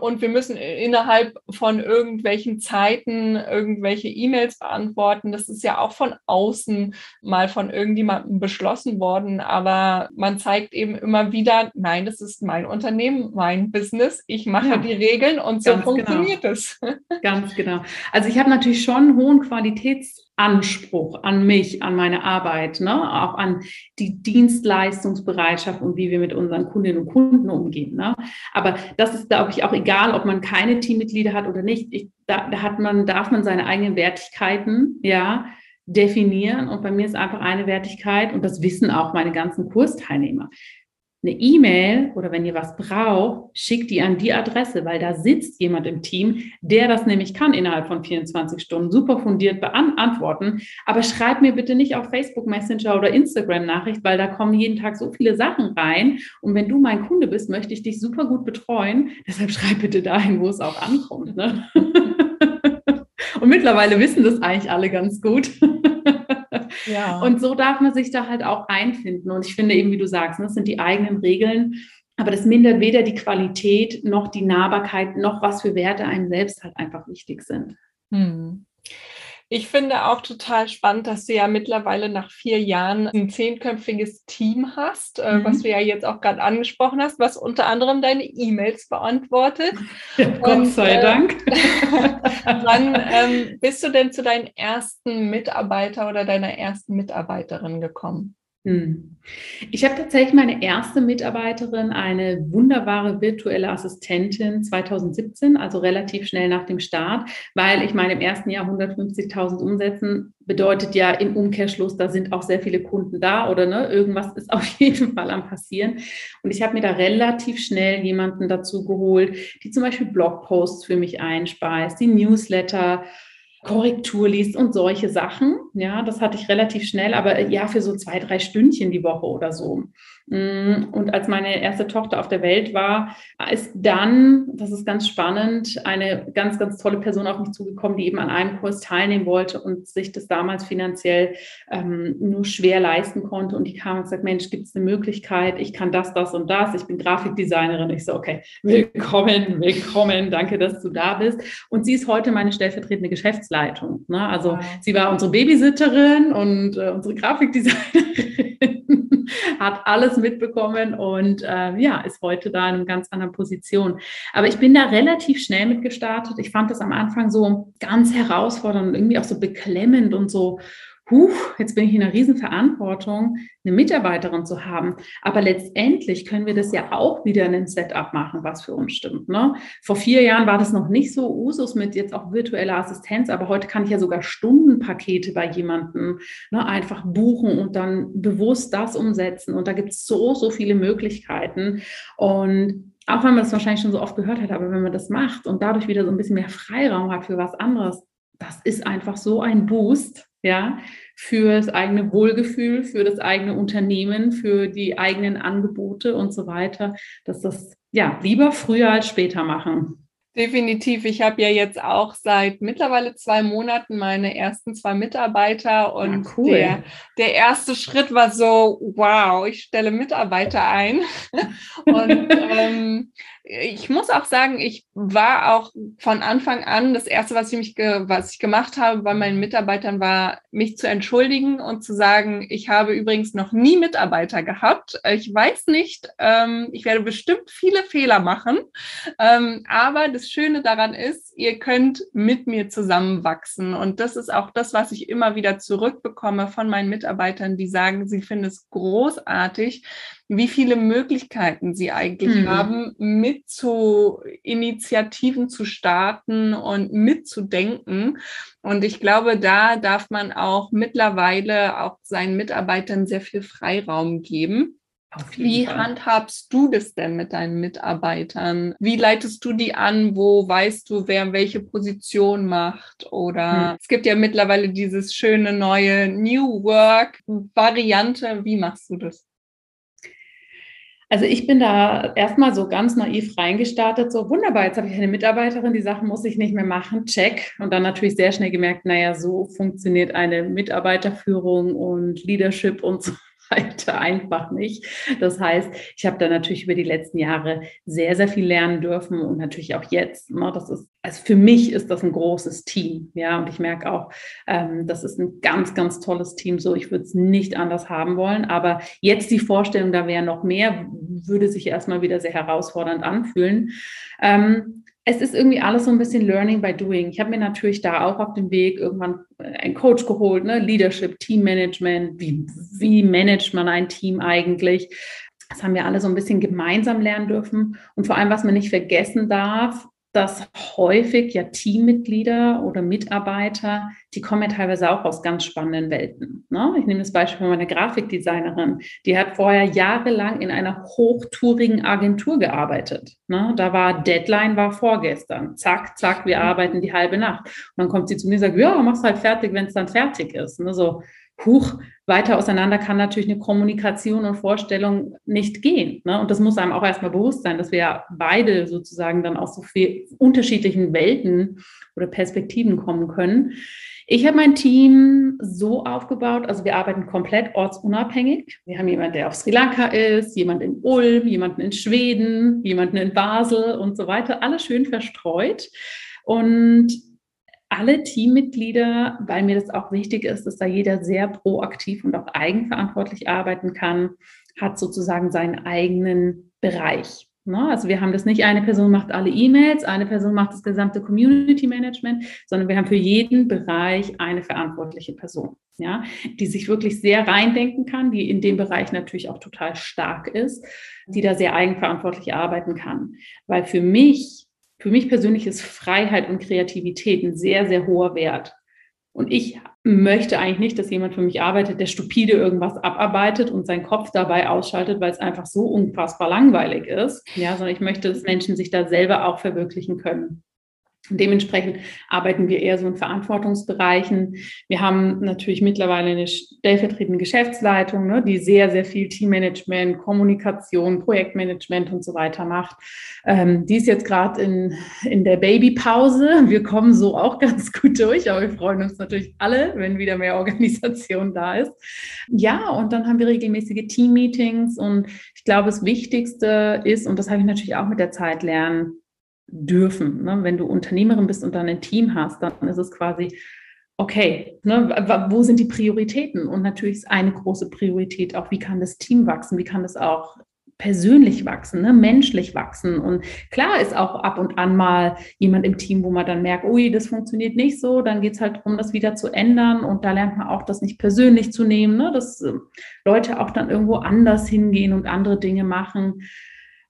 und wir müssen innerhalb von irgendwelchen Zeiten irgendwelche E-Mails beantworten. Das ist ja auch von außen mal von irgendjemandem beschlossen worden, aber man zeigt eben immer wieder, nein, das ist mein Unternehmen, mein Business, ich mache ja, die Regeln und so genau. funktioniert genau. es. Ganz genau. Also ich habe natürlich schon einen hohen Qualitäts Anspruch an mich, an meine Arbeit, ne? auch an die Dienstleistungsbereitschaft und wie wir mit unseren Kundinnen und Kunden umgehen. Ne? Aber das ist, glaube ich, auch egal, ob man keine Teammitglieder hat oder nicht. Ich, da, hat man, darf man seine eigenen Wertigkeiten, ja, definieren. Und bei mir ist einfach eine Wertigkeit, und das wissen auch meine ganzen Kursteilnehmer eine E-Mail oder wenn ihr was braucht, schickt die an die Adresse, weil da sitzt jemand im Team, der das nämlich kann innerhalb von 24 Stunden super fundiert beantworten. Aber schreibt mir bitte nicht auf Facebook Messenger oder Instagram Nachricht, weil da kommen jeden Tag so viele Sachen rein. Und wenn du mein Kunde bist, möchte ich dich super gut betreuen. Deshalb schreib bitte dahin, wo es auch ankommt. Ne? Und mittlerweile wissen das eigentlich alle ganz gut. Ja. Und so darf man sich da halt auch einfinden. Und ich finde eben, wie du sagst, ne, das sind die eigenen Regeln. Aber das mindert weder die Qualität noch die Nahbarkeit noch was für Werte einem selbst halt einfach wichtig sind. Hm. Ich finde auch total spannend, dass du ja mittlerweile nach vier Jahren ein zehnköpfiges Team hast, äh, mhm. was du ja jetzt auch gerade angesprochen hast, was unter anderem deine E-Mails beantwortet. Ja, Gott Und, sei äh, Dank. wann ähm, bist du denn zu deinem ersten Mitarbeiter oder deiner ersten Mitarbeiterin gekommen? Hm. Ich habe tatsächlich meine erste Mitarbeiterin, eine wunderbare virtuelle Assistentin 2017, also relativ schnell nach dem Start, weil ich meine, im ersten Jahr 150.000 umsetzen bedeutet ja im Umkehrschluss, da sind auch sehr viele Kunden da oder ne, irgendwas ist auf jeden Fall am passieren. Und ich habe mir da relativ schnell jemanden dazu geholt, die zum Beispiel Blogposts für mich einspeist, die Newsletter Korrektur liest und solche Sachen. Ja, das hatte ich relativ schnell, aber äh, ja, für so zwei, drei Stündchen die Woche oder so. Mm, und als meine erste Tochter auf der Welt war, ist dann, das ist ganz spannend, eine ganz, ganz tolle Person auf mich zugekommen, die eben an einem Kurs teilnehmen wollte und sich das damals finanziell ähm, nur schwer leisten konnte. Und die kam und gesagt, Mensch, gibt es eine Möglichkeit? Ich kann das, das und das. Ich bin Grafikdesignerin. Ich so, okay, willkommen, willkommen. Danke, dass du da bist. Und sie ist heute meine stellvertretende Geschäftsleitung. Ne? Also wow. sie war unsere Babysitterin und äh, unsere Grafikdesignerin hat alles mitbekommen und äh, ja, ist heute da in einer ganz anderen Position. Aber ich bin da relativ schnell mit gestartet. Ich fand das am Anfang so ganz herausfordernd und irgendwie auch so beklemmend und so huch, jetzt bin ich in einer Riesenverantwortung, eine Mitarbeiterin zu haben. Aber letztendlich können wir das ja auch wieder in einem Setup machen, was für uns stimmt. Ne? Vor vier Jahren war das noch nicht so Usus mit jetzt auch virtueller Assistenz, aber heute kann ich ja sogar Stundenpakete bei jemandem ne, einfach buchen und dann bewusst das umsetzen. Und da gibt es so, so viele Möglichkeiten. Und auch wenn man das wahrscheinlich schon so oft gehört hat, aber wenn man das macht und dadurch wieder so ein bisschen mehr Freiraum hat für was anderes, das ist einfach so ein Boost ja, für das eigene Wohlgefühl, für das eigene Unternehmen, für die eigenen Angebote und so weiter, dass das ja lieber früher als später machen. Definitiv. Ich habe ja jetzt auch seit mittlerweile zwei Monaten meine ersten zwei Mitarbeiter und ja, cool. der, der erste Schritt war so, wow, ich stelle Mitarbeiter ein. und ähm, ich muss auch sagen, ich war auch von Anfang an, das erste, was ich, mich was ich gemacht habe bei meinen Mitarbeitern, war, mich zu entschuldigen und zu sagen, ich habe übrigens noch nie Mitarbeiter gehabt. Ich weiß nicht, ähm, ich werde bestimmt viele Fehler machen, ähm, aber das Schöne daran ist, ihr könnt mit mir zusammenwachsen. Und das ist auch das, was ich immer wieder zurückbekomme von meinen Mitarbeitern, die sagen, sie finden es großartig, wie viele Möglichkeiten sie eigentlich mhm. haben, mit zu Initiativen zu starten und mitzudenken. Und ich glaube, da darf man auch mittlerweile auch seinen Mitarbeitern sehr viel Freiraum geben. Wie Fall. handhabst du das denn mit deinen Mitarbeitern? Wie leitest du die an? Wo weißt du, wer welche Position macht? Oder hm. es gibt ja mittlerweile dieses schöne neue New Work Variante. Wie machst du das? Also ich bin da erstmal so ganz naiv reingestartet, so wunderbar, jetzt habe ich eine Mitarbeiterin, die Sachen muss ich nicht mehr machen, check. Und dann natürlich sehr schnell gemerkt, naja, so funktioniert eine Mitarbeiterführung und Leadership und so weiter einfach nicht. Das heißt, ich habe da natürlich über die letzten Jahre sehr, sehr viel lernen dürfen und natürlich auch jetzt. Ne, das ist, also für mich ist das ein großes Team. Ja, und ich merke auch, ähm, das ist ein ganz, ganz tolles Team. So, ich würde es nicht anders haben wollen. Aber jetzt die Vorstellung, da wäre noch mehr, würde sich erstmal wieder sehr herausfordernd anfühlen. Ähm, es ist irgendwie alles so ein bisschen Learning by Doing. Ich habe mir natürlich da auch auf dem Weg irgendwann einen Coach geholt, ne? Leadership, Teammanagement, wie, wie managt man ein Team eigentlich? Das haben wir alle so ein bisschen gemeinsam lernen dürfen. Und vor allem, was man nicht vergessen darf, dass häufig ja Teammitglieder oder Mitarbeiter, die kommen ja teilweise auch aus ganz spannenden Welten. Ne? Ich nehme das Beispiel von meiner Grafikdesignerin. Die hat vorher jahrelang in einer hochtourigen Agentur gearbeitet. Ne? Da war Deadline war vorgestern. Zack, zack, wir arbeiten die halbe Nacht. Und dann kommt sie zu mir und sagt, ja, mach's halt fertig, wenn es dann fertig ist. Ne? So, huch, weiter auseinander kann natürlich eine Kommunikation und Vorstellung nicht gehen. Ne? Und das muss einem auch erstmal bewusst sein, dass wir ja beide sozusagen dann aus so viel unterschiedlichen Welten oder Perspektiven kommen können. Ich habe mein Team so aufgebaut, also wir arbeiten komplett ortsunabhängig. Wir haben jemanden, der auf Sri Lanka ist, jemanden in Ulm, jemanden in Schweden, jemanden in Basel und so weiter, alles schön verstreut. Und alle Teammitglieder, weil mir das auch wichtig ist, dass da jeder sehr proaktiv und auch eigenverantwortlich arbeiten kann, hat sozusagen seinen eigenen Bereich. Ne? Also wir haben das nicht, eine Person macht alle E-Mails, eine Person macht das gesamte Community Management, sondern wir haben für jeden Bereich eine verantwortliche Person, ja, die sich wirklich sehr reindenken kann, die in dem Bereich natürlich auch total stark ist, die da sehr eigenverantwortlich arbeiten kann. Weil für mich für mich persönlich ist Freiheit und Kreativität ein sehr, sehr hoher Wert. Und ich möchte eigentlich nicht, dass jemand für mich arbeitet, der stupide irgendwas abarbeitet und seinen Kopf dabei ausschaltet, weil es einfach so unfassbar langweilig ist. Ja, sondern ich möchte, dass Menschen sich da selber auch verwirklichen können. Dementsprechend arbeiten wir eher so in Verantwortungsbereichen. Wir haben natürlich mittlerweile eine stellvertretende Geschäftsleitung, ne, die sehr, sehr viel Teammanagement, Kommunikation, Projektmanagement und so weiter macht. Ähm, die ist jetzt gerade in, in der Babypause. Wir kommen so auch ganz gut durch, aber wir freuen uns natürlich alle, wenn wieder mehr Organisation da ist. Ja, und dann haben wir regelmäßige Teammeetings und ich glaube, das Wichtigste ist, und das habe ich natürlich auch mit der Zeit lernen dürfen. Ne? Wenn du Unternehmerin bist und dann ein Team hast, dann ist es quasi okay, ne, wo sind die Prioritäten? Und natürlich ist eine große Priorität auch, wie kann das Team wachsen? Wie kann das auch persönlich wachsen, ne? menschlich wachsen. Und klar ist auch ab und an mal jemand im Team, wo man dann merkt, ui, das funktioniert nicht so, dann geht es halt darum, das wieder zu ändern. Und da lernt man auch, das nicht persönlich zu nehmen, ne? dass äh, Leute auch dann irgendwo anders hingehen und andere Dinge machen.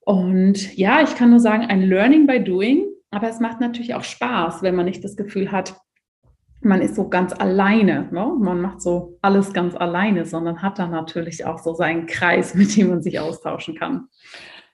Und ja, ich kann nur sagen, ein Learning by Doing, aber es macht natürlich auch Spaß, wenn man nicht das Gefühl hat, man ist so ganz alleine, ne? man macht so alles ganz alleine, sondern hat dann natürlich auch so seinen Kreis, mit dem man sich austauschen kann.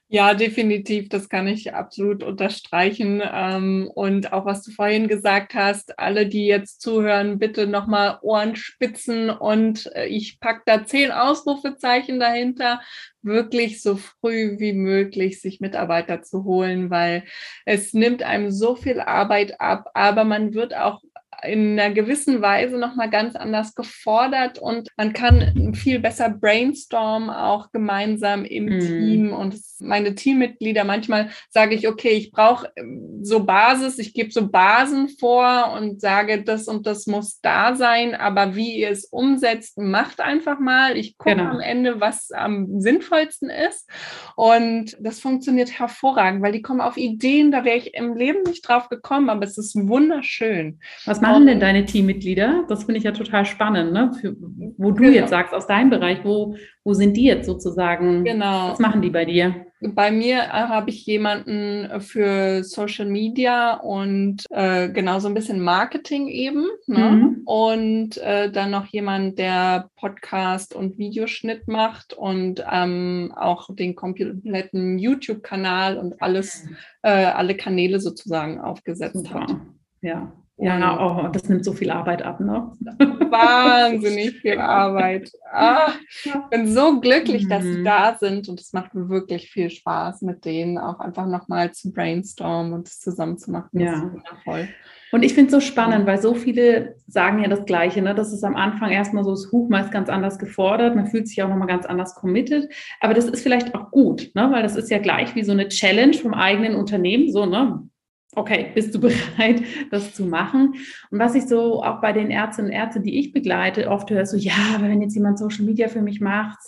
Ja, definitiv, das kann ich absolut unterstreichen. Ähm, und auch was du vorhin gesagt hast, alle, die jetzt zuhören, bitte nochmal Ohren spitzen und äh, ich packe da zehn Ausrufezeichen dahinter, wirklich so früh wie möglich sich Mitarbeiter zu holen, weil es nimmt einem so viel Arbeit ab, aber man wird auch in einer gewissen Weise nochmal ganz anders gefordert und man kann viel besser brainstormen, auch gemeinsam im mm. Team. Und meine Teammitglieder, manchmal sage ich, okay, ich brauche ähm, so Basis, ich gebe so Basen vor und sage, das und das muss da sein, aber wie ihr es umsetzt, macht einfach mal. Ich gucke genau. am Ende, was am sinnvollsten ist. Und das funktioniert hervorragend, weil die kommen auf Ideen, da wäre ich im Leben nicht drauf gekommen, aber es ist wunderschön. Was machen denn deine Teammitglieder? Das finde ich ja total spannend, ne? Für, wo du genau. jetzt sagst, aus deinem Bereich, wo, wo sind die jetzt sozusagen? Genau. Was machen die bei dir? Bei mir äh, habe ich jemanden für Social Media und äh, genau so ein bisschen Marketing eben. Ne? Mhm. Und äh, dann noch jemand, der Podcast und Videoschnitt macht und ähm, auch den kompletten YouTube-Kanal und alles, äh, alle Kanäle sozusagen aufgesetzt Super. hat. Ja, ja, oh, das nimmt so viel Arbeit ab, ne? Wahnsinnig viel Arbeit. Ah, ich bin so glücklich, dass sie mhm. da sind und es macht wirklich viel Spaß, mit denen auch einfach nochmal zu brainstormen und es zusammen zu machen. Das ja. ist wundervoll. Und ich finde es so spannend, weil so viele sagen ja das Gleiche, ne? Das ist am Anfang erstmal so, das Huch meist ganz anders gefordert, man fühlt sich auch nochmal ganz anders committed. Aber das ist vielleicht auch gut, ne? Weil das ist ja gleich wie so eine Challenge vom eigenen Unternehmen, so, ne? Okay, bist du bereit, das zu machen? Und was ich so auch bei den Ärztinnen und Ärzten, die ich begleite, oft höre, so, ja, aber wenn jetzt jemand Social Media für mich macht,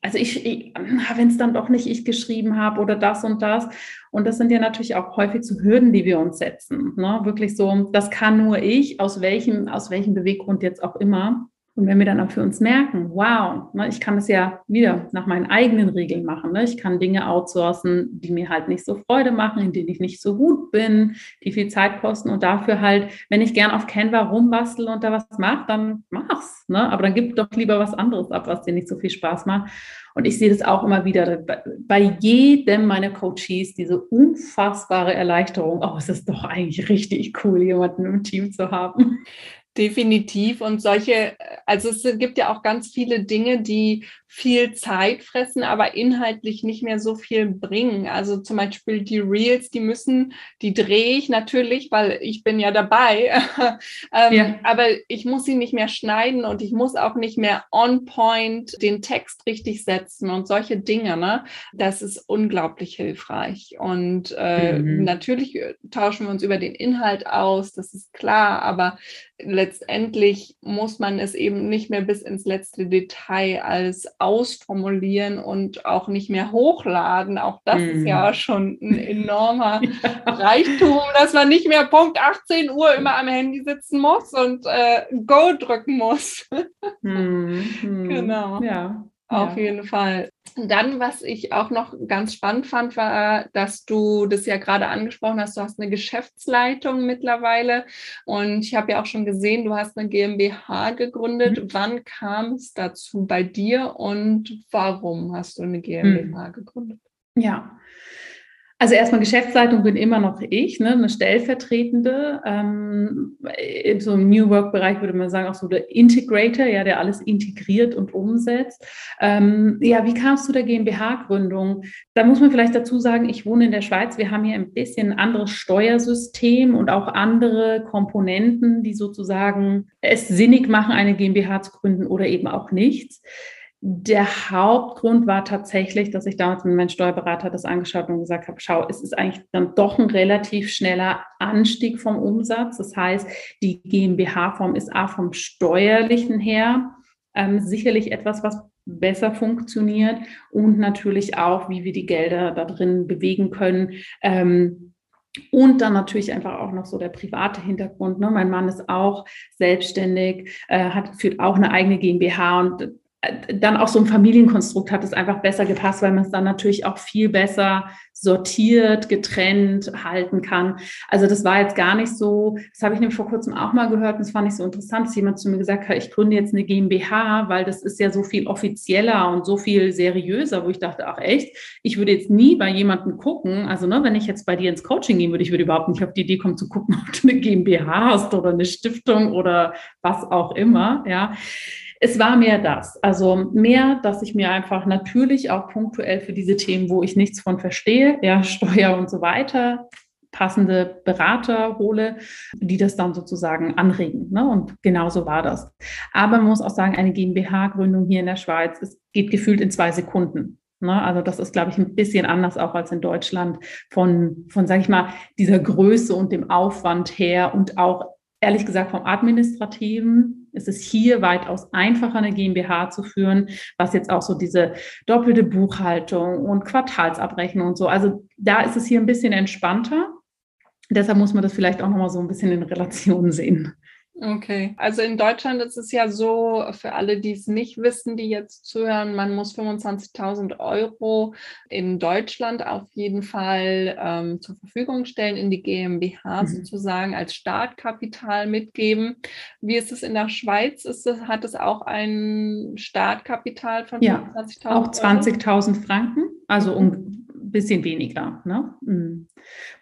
also ich, ich wenn es dann doch nicht ich geschrieben habe oder das und das. Und das sind ja natürlich auch häufig so Hürden, die wir uns setzen. Ne? Wirklich so, das kann nur ich, aus welchem, aus welchem Beweggrund jetzt auch immer. Und wenn wir dann auch für uns merken, wow, ne, ich kann das ja wieder nach meinen eigenen Regeln machen. Ne? Ich kann Dinge outsourcen, die mir halt nicht so Freude machen, in denen ich nicht so gut bin, die viel Zeit kosten und dafür halt, wenn ich gern auf Canva rumbastel und da was mache, dann mach's. Ne? Aber dann gib doch lieber was anderes ab, was dir nicht so viel Spaß macht. Und ich sehe das auch immer wieder bei jedem meiner Coaches, diese unfassbare Erleichterung. Oh, es ist doch eigentlich richtig cool, jemanden im Team zu haben. Definitiv. Und solche, also es gibt ja auch ganz viele Dinge, die viel Zeit fressen, aber inhaltlich nicht mehr so viel bringen. Also zum Beispiel die Reels, die müssen, die drehe ich natürlich, weil ich bin ja dabei. ähm, ja. Aber ich muss sie nicht mehr schneiden und ich muss auch nicht mehr on point den Text richtig setzen und solche Dinge. Ne? Das ist unglaublich hilfreich. Und äh, mhm. natürlich tauschen wir uns über den Inhalt aus, das ist klar, aber letztendlich muss man es eben nicht mehr bis ins letzte Detail als ausformulieren und auch nicht mehr hochladen. Auch das mm. ist ja mhm. schon ein enormer ja. Reichtum, dass man nicht mehr Punkt 18 Uhr immer am Handy sitzen muss und äh, Go drücken muss. mm. Genau. Ja. Auf ja. jeden Fall. Dann, was ich auch noch ganz spannend fand, war, dass du das ja gerade angesprochen hast, du hast eine Geschäftsleitung mittlerweile und ich habe ja auch schon gesehen, du hast eine GmbH gegründet. Mhm. Wann kam es dazu bei dir und warum hast du eine GmbH mhm. gegründet? Ja, also erstmal Geschäftsleitung bin immer noch ich, ne, eine stellvertretende. Ähm, so einem New Work-Bereich würde man sagen, auch so der Integrator, ja, der alles integriert und umsetzt. Ähm, ja, wie kamst du der GmbH-Gründung? Da muss man vielleicht dazu sagen, ich wohne in der Schweiz. Wir haben hier ein bisschen anderes Steuersystem und auch andere Komponenten, die sozusagen es sinnig machen, eine GmbH zu gründen oder eben auch nichts. Der Hauptgrund war tatsächlich, dass ich damals mit meinem Steuerberater das angeschaut und gesagt habe, schau, es ist eigentlich dann doch ein relativ schneller Anstieg vom Umsatz. Das heißt, die GmbH-Form ist auch vom steuerlichen her ähm, sicherlich etwas, was besser funktioniert und natürlich auch, wie wir die Gelder da drin bewegen können. Ähm, und dann natürlich einfach auch noch so der private Hintergrund. Ne? Mein Mann ist auch selbstständig, äh, hat, führt auch eine eigene GmbH und dann auch so ein Familienkonstrukt hat es einfach besser gepasst, weil man es dann natürlich auch viel besser sortiert, getrennt halten kann. Also das war jetzt gar nicht so, das habe ich nämlich vor kurzem auch mal gehört und das fand ich so interessant, dass jemand zu mir gesagt hat, ich gründe jetzt eine GmbH, weil das ist ja so viel offizieller und so viel seriöser, wo ich dachte, ach echt, ich würde jetzt nie bei jemandem gucken, also ne, wenn ich jetzt bei dir ins Coaching gehen würde, ich würde überhaupt nicht auf die Idee kommen zu gucken, ob du eine GmbH hast oder eine Stiftung oder was auch immer, ja. Es war mehr das. Also mehr, dass ich mir einfach natürlich auch punktuell für diese Themen, wo ich nichts von verstehe, ja, Steuer und so weiter, passende Berater hole, die das dann sozusagen anregen. Ne? Und genauso war das. Aber man muss auch sagen, eine GmbH-Gründung hier in der Schweiz, es geht gefühlt in zwei Sekunden. Ne? Also das ist, glaube ich, ein bisschen anders auch als in Deutschland von, von sage ich mal, dieser Größe und dem Aufwand her und auch ehrlich gesagt vom administrativen ist es hier weitaus einfacher, eine GmbH zu führen, was jetzt auch so diese doppelte Buchhaltung und Quartalsabrechnung und so. Also da ist es hier ein bisschen entspannter. Deshalb muss man das vielleicht auch nochmal so ein bisschen in Relation sehen. Okay, also in Deutschland ist es ja so, für alle, die es nicht wissen, die jetzt zuhören, man muss 25.000 Euro in Deutschland auf jeden Fall ähm, zur Verfügung stellen, in die GmbH mhm. sozusagen als Startkapital mitgeben. Wie ist es in der Schweiz? Ist es, hat es auch ein Startkapital von 25.000 ja, auch 20.000 Franken, also um bisschen weniger. Ne? Mhm.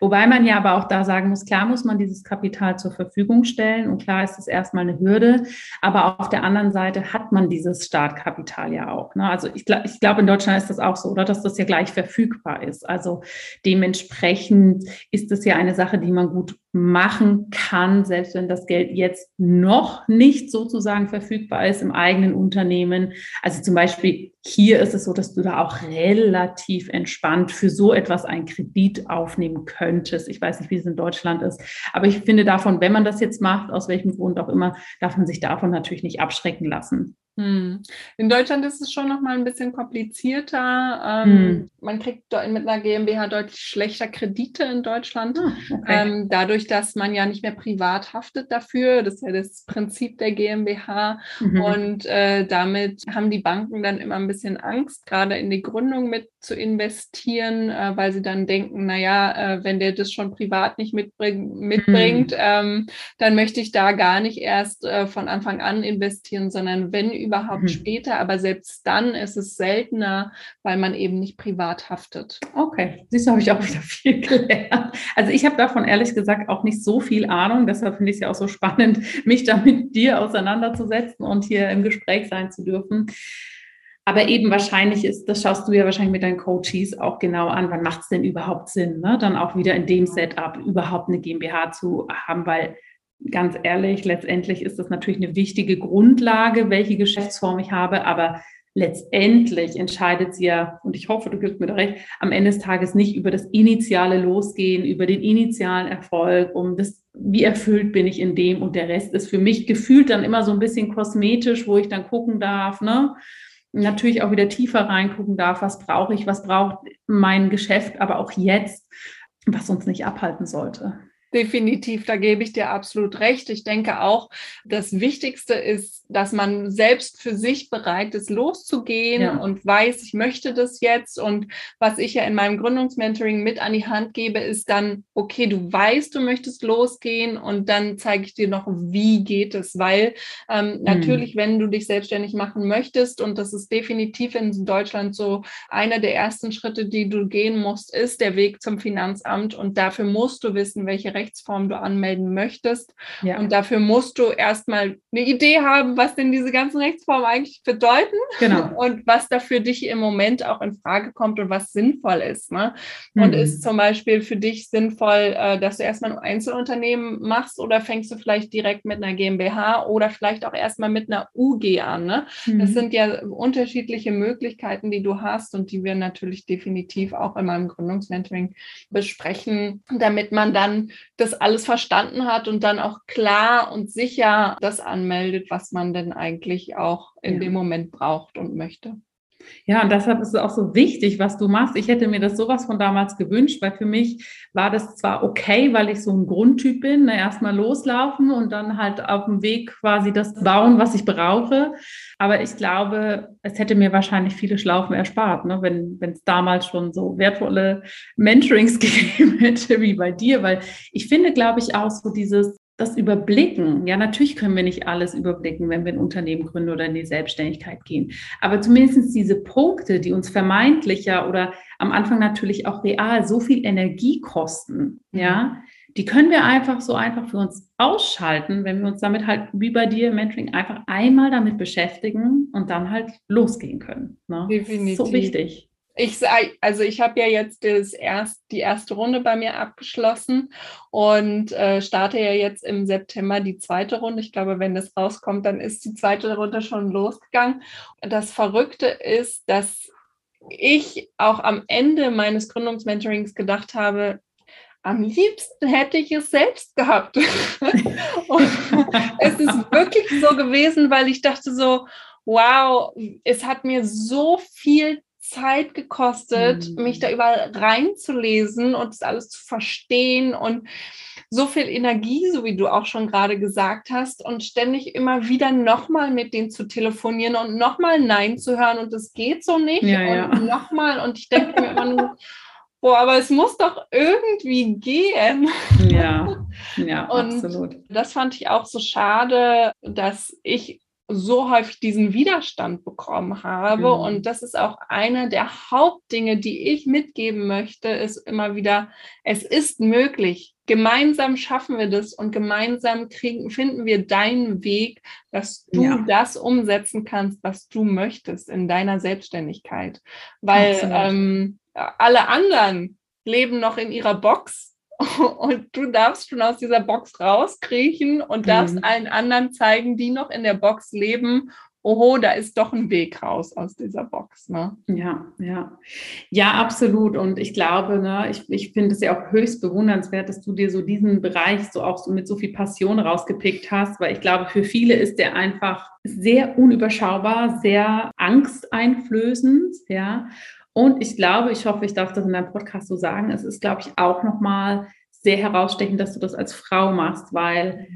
Wobei man ja aber auch da sagen muss, klar muss man dieses Kapital zur Verfügung stellen und klar ist es erstmal eine Hürde, aber auf der anderen Seite hat man dieses Startkapital ja auch. Ne? Also ich, ich glaube, in Deutschland ist das auch so, oder dass das ja gleich verfügbar ist. Also dementsprechend ist das ja eine Sache, die man gut machen kann, selbst wenn das Geld jetzt noch nicht sozusagen verfügbar ist im eigenen Unternehmen. Also zum Beispiel hier ist es so, dass du da auch relativ entspannt für so etwas einen Kredit aufnehmen könntest. Ich weiß nicht, wie es in Deutschland ist, aber ich finde davon, wenn man das jetzt macht, aus welchem Grund auch immer, darf man sich davon natürlich nicht abschrecken lassen. Hm. In Deutschland ist es schon noch mal ein bisschen komplizierter. Ähm, hm. Man kriegt mit einer GmbH deutlich schlechter Kredite in Deutschland. Ah, okay. ähm, dadurch, dass man ja nicht mehr privat haftet dafür. Das ist ja das Prinzip der GmbH. Mhm. Und äh, damit haben die Banken dann immer ein bisschen Angst, gerade in die Gründung mit zu investieren, äh, weil sie dann denken, naja, äh, wenn der das schon privat nicht mitbring mitbringt, mhm. ähm, dann möchte ich da gar nicht erst äh, von Anfang an investieren, sondern wenn überhaupt mhm. später. Aber selbst dann ist es seltener, weil man eben nicht privat haftet. Okay, siehst du, habe ich auch wieder viel gelernt. Also ich habe davon ehrlich gesagt auch nicht so viel Ahnung. Deshalb finde ich es ja auch so spannend, mich da mit dir auseinanderzusetzen und hier im Gespräch sein zu dürfen. Aber eben wahrscheinlich ist, das schaust du ja wahrscheinlich mit deinen Coaches auch genau an, wann macht es denn überhaupt Sinn, ne? dann auch wieder in dem Setup überhaupt eine GmbH zu haben, weil ganz ehrlich, letztendlich ist das natürlich eine wichtige Grundlage, welche Geschäftsform ich habe, aber letztendlich entscheidet sie ja, und ich hoffe, du gibst mir da recht, am Ende des Tages nicht über das initiale Losgehen, über den initialen Erfolg, um das, wie erfüllt bin ich in dem und der Rest ist für mich gefühlt dann immer so ein bisschen kosmetisch, wo ich dann gucken darf, ne? Natürlich auch wieder tiefer reingucken darf, was brauche ich, was braucht mein Geschäft, aber auch jetzt, was uns nicht abhalten sollte. Definitiv, da gebe ich dir absolut recht. Ich denke auch, das Wichtigste ist, dass man selbst für sich bereit ist, loszugehen ja. und weiß, ich möchte das jetzt. Und was ich ja in meinem Gründungsmentoring mit an die Hand gebe, ist dann, okay, du weißt, du möchtest losgehen und dann zeige ich dir noch, wie geht es. Weil ähm, mhm. natürlich, wenn du dich selbstständig machen möchtest, und das ist definitiv in Deutschland so einer der ersten Schritte, die du gehen musst, ist der Weg zum Finanzamt. Und dafür musst du wissen, welche Rechte Rechtsform du anmelden möchtest. Ja. Und dafür musst du erstmal eine Idee haben, was denn diese ganzen Rechtsformen eigentlich bedeuten genau. und was da für dich im Moment auch in Frage kommt und was sinnvoll ist. Ne? Und mhm. ist zum Beispiel für dich sinnvoll, äh, dass du erstmal ein Einzelunternehmen machst oder fängst du vielleicht direkt mit einer GmbH oder vielleicht auch erstmal mit einer UG an. Ne? Mhm. Das sind ja unterschiedliche Möglichkeiten, die du hast und die wir natürlich definitiv auch in meinem Gründungsmentoring besprechen, damit man dann das alles verstanden hat und dann auch klar und sicher das anmeldet, was man denn eigentlich auch in ja. dem Moment braucht und möchte. Ja, und deshalb ist es auch so wichtig, was du machst. Ich hätte mir das sowas von damals gewünscht, weil für mich war das zwar okay, weil ich so ein Grundtyp bin, ne, erstmal loslaufen und dann halt auf dem Weg quasi das bauen, was ich brauche. Aber ich glaube, es hätte mir wahrscheinlich viele Schlaufen erspart, ne, wenn es damals schon so wertvolle Mentorings gegeben hätte wie bei dir, weil ich finde, glaube ich, auch so dieses das Überblicken. Ja, natürlich können wir nicht alles überblicken, wenn wir ein Unternehmen gründen oder in die Selbstständigkeit gehen. Aber zumindest diese Punkte, die uns vermeintlicher oder am Anfang natürlich auch real so viel Energie kosten, mhm. ja, die können wir einfach so einfach für uns ausschalten, wenn wir uns damit halt wie bei dir im Mentoring einfach einmal damit beschäftigen und dann halt losgehen können. Ne? Definitiv. So wichtig. Ich sage, also ich habe ja jetzt das erst, die erste Runde bei mir abgeschlossen und äh, starte ja jetzt im September die zweite Runde. Ich glaube, wenn das rauskommt, dann ist die zweite Runde schon losgegangen. Das Verrückte ist, dass ich auch am Ende meines Gründungsmentorings gedacht habe, am liebsten hätte ich es selbst gehabt. und es ist wirklich so gewesen, weil ich dachte so, wow, es hat mir so viel Zeit gekostet, mhm. mich da überall reinzulesen und das alles zu verstehen und so viel Energie, so wie du auch schon gerade gesagt hast, und ständig immer wieder nochmal mit denen zu telefonieren und nochmal Nein zu hören und das geht so nicht ja, und ja. nochmal und ich denke mir immer nur, boah, aber es muss doch irgendwie gehen. Ja, ja, und absolut. Das fand ich auch so schade, dass ich so häufig diesen Widerstand bekommen habe. Mhm. Und das ist auch eine der Hauptdinge, die ich mitgeben möchte, ist immer wieder, es ist möglich. Gemeinsam schaffen wir das und gemeinsam kriegen, finden wir deinen Weg, dass du ja. das umsetzen kannst, was du möchtest in deiner Selbstständigkeit. Weil ähm, alle anderen leben noch in ihrer Box und du darfst schon aus dieser Box rauskriechen und darfst mhm. allen anderen zeigen, die noch in der Box leben. Oho, da ist doch ein Weg raus aus dieser Box. Ne? Ja, ja. Ja, absolut. Und ich glaube, ne, ich, ich finde es ja auch höchst bewundernswert, dass du dir so diesen Bereich so auch so mit so viel Passion rausgepickt hast, weil ich glaube, für viele ist der einfach sehr unüberschaubar, sehr angsteinflößend, ja. Und ich glaube, ich hoffe, ich darf das in deinem Podcast so sagen, es ist, glaube ich, auch nochmal sehr herausstechend, dass du das als Frau machst, weil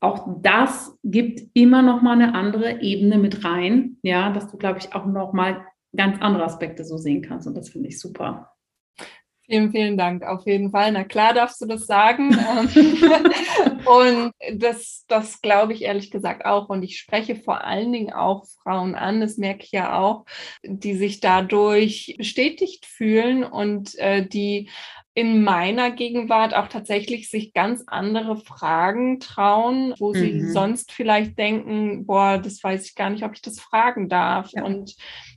auch das gibt immer nochmal eine andere Ebene mit rein, ja, dass du, glaube ich, auch nochmal ganz andere Aspekte so sehen kannst. Und das finde ich super. Vielen, vielen Dank. Auf jeden Fall. Na klar darfst du das sagen. und das, das glaube ich ehrlich gesagt auch. Und ich spreche vor allen Dingen auch Frauen an, das merke ich ja auch, die sich dadurch bestätigt fühlen und äh, die in meiner Gegenwart auch tatsächlich sich ganz andere Fragen trauen, wo mhm. sie sonst vielleicht denken, boah, das weiß ich gar nicht, ob ich das fragen darf. Ja. Und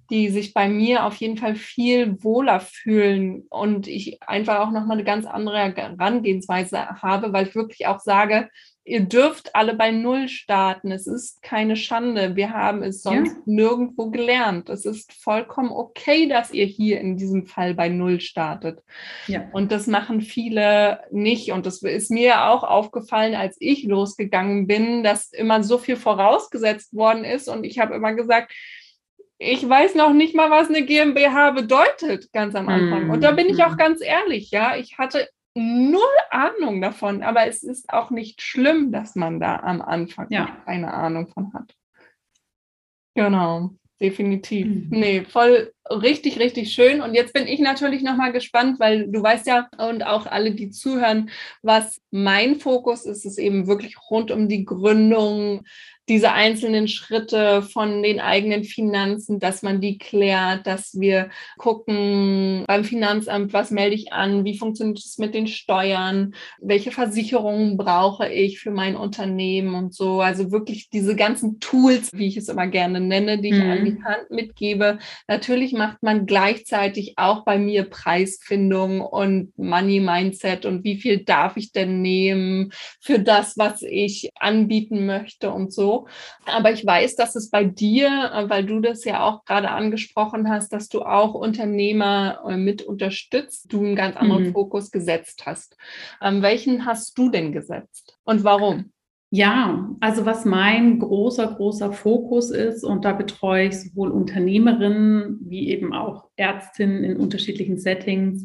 die sich bei mir auf jeden Fall viel wohler fühlen und ich einfach auch nochmal eine ganz andere Herangehensweise habe, weil ich wirklich auch sage, ihr dürft alle bei Null starten. Es ist keine Schande. Wir haben es sonst ja. nirgendwo gelernt. Es ist vollkommen okay, dass ihr hier in diesem Fall bei Null startet. Ja. Und das machen viele nicht. Und das ist mir auch aufgefallen, als ich losgegangen bin, dass immer so viel vorausgesetzt worden ist. Und ich habe immer gesagt, ich weiß noch nicht mal, was eine GmbH bedeutet, ganz am Anfang. Und da bin ich auch mhm. ganz ehrlich, ja, ich hatte null Ahnung davon, aber es ist auch nicht schlimm, dass man da am Anfang ja. keine Ahnung von hat. Genau, definitiv. Mhm. Nee, voll, richtig, richtig schön. Und jetzt bin ich natürlich nochmal gespannt, weil du weißt ja und auch alle, die zuhören, was mein Fokus ist, ist eben wirklich rund um die Gründung diese einzelnen Schritte von den eigenen Finanzen, dass man die klärt, dass wir gucken beim Finanzamt, was melde ich an, wie funktioniert es mit den Steuern, welche Versicherungen brauche ich für mein Unternehmen und so. Also wirklich diese ganzen Tools, wie ich es immer gerne nenne, die ich mhm. an die Hand mitgebe. Natürlich macht man gleichzeitig auch bei mir Preisfindung und Money Mindset und wie viel darf ich denn nehmen für das, was ich anbieten möchte und so. Aber ich weiß, dass es bei dir, äh, weil du das ja auch gerade angesprochen hast, dass du auch Unternehmer äh, mit unterstützt, du einen ganz anderen mhm. Fokus gesetzt hast. Ähm, welchen hast du denn gesetzt und warum? Ja, also was mein großer, großer Fokus ist, und da betreue ich sowohl Unternehmerinnen wie eben auch Ärztinnen in unterschiedlichen Settings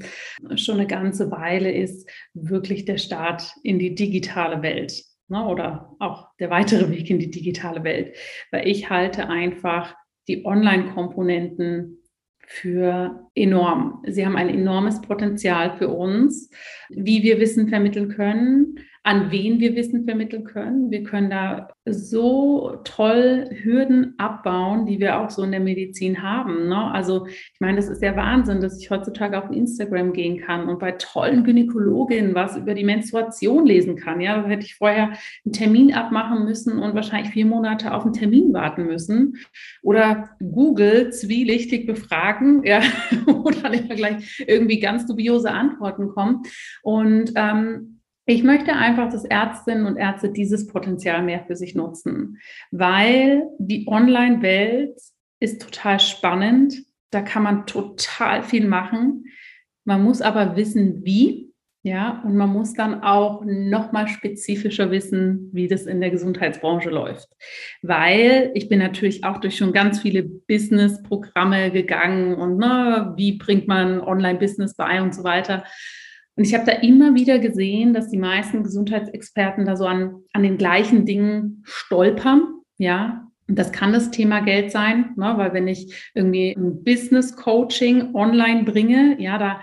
schon eine ganze Weile, ist wirklich der Start in die digitale Welt ne, oder auch der weitere Weg in die digitale Welt. Weil ich halte einfach die Online-Komponenten für enorm. Sie haben ein enormes Potenzial für uns, wie wir Wissen vermitteln können, an wen wir Wissen vermitteln können. Wir können da so toll Hürden abbauen, die wir auch so in der Medizin haben. Ne? Also ich meine, das ist ja Wahnsinn, dass ich heutzutage auf Instagram gehen kann und bei tollen Gynäkologinnen was über die Menstruation lesen kann. Ja, da hätte ich vorher einen Termin abmachen müssen und wahrscheinlich vier Monate auf einen Termin warten müssen. Oder Google zwielichtig befragen, ja, wo dann immer gleich irgendwie ganz dubiose Antworten kommen. Und ähm, ich möchte einfach, dass Ärztinnen und Ärzte dieses Potenzial mehr für sich nutzen, weil die Online-Welt ist total spannend. Da kann man total viel machen. Man muss aber wissen, wie. Ja, und man muss dann auch noch mal spezifischer wissen, wie das in der Gesundheitsbranche läuft. Weil ich bin natürlich auch durch schon ganz viele Business-Programme gegangen und ne, wie bringt man Online-Business bei und so weiter. Und ich habe da immer wieder gesehen, dass die meisten Gesundheitsexperten da so an, an den gleichen Dingen stolpern. Ja, und das kann das Thema Geld sein, ne? weil wenn ich irgendwie ein Business Coaching online bringe, ja, da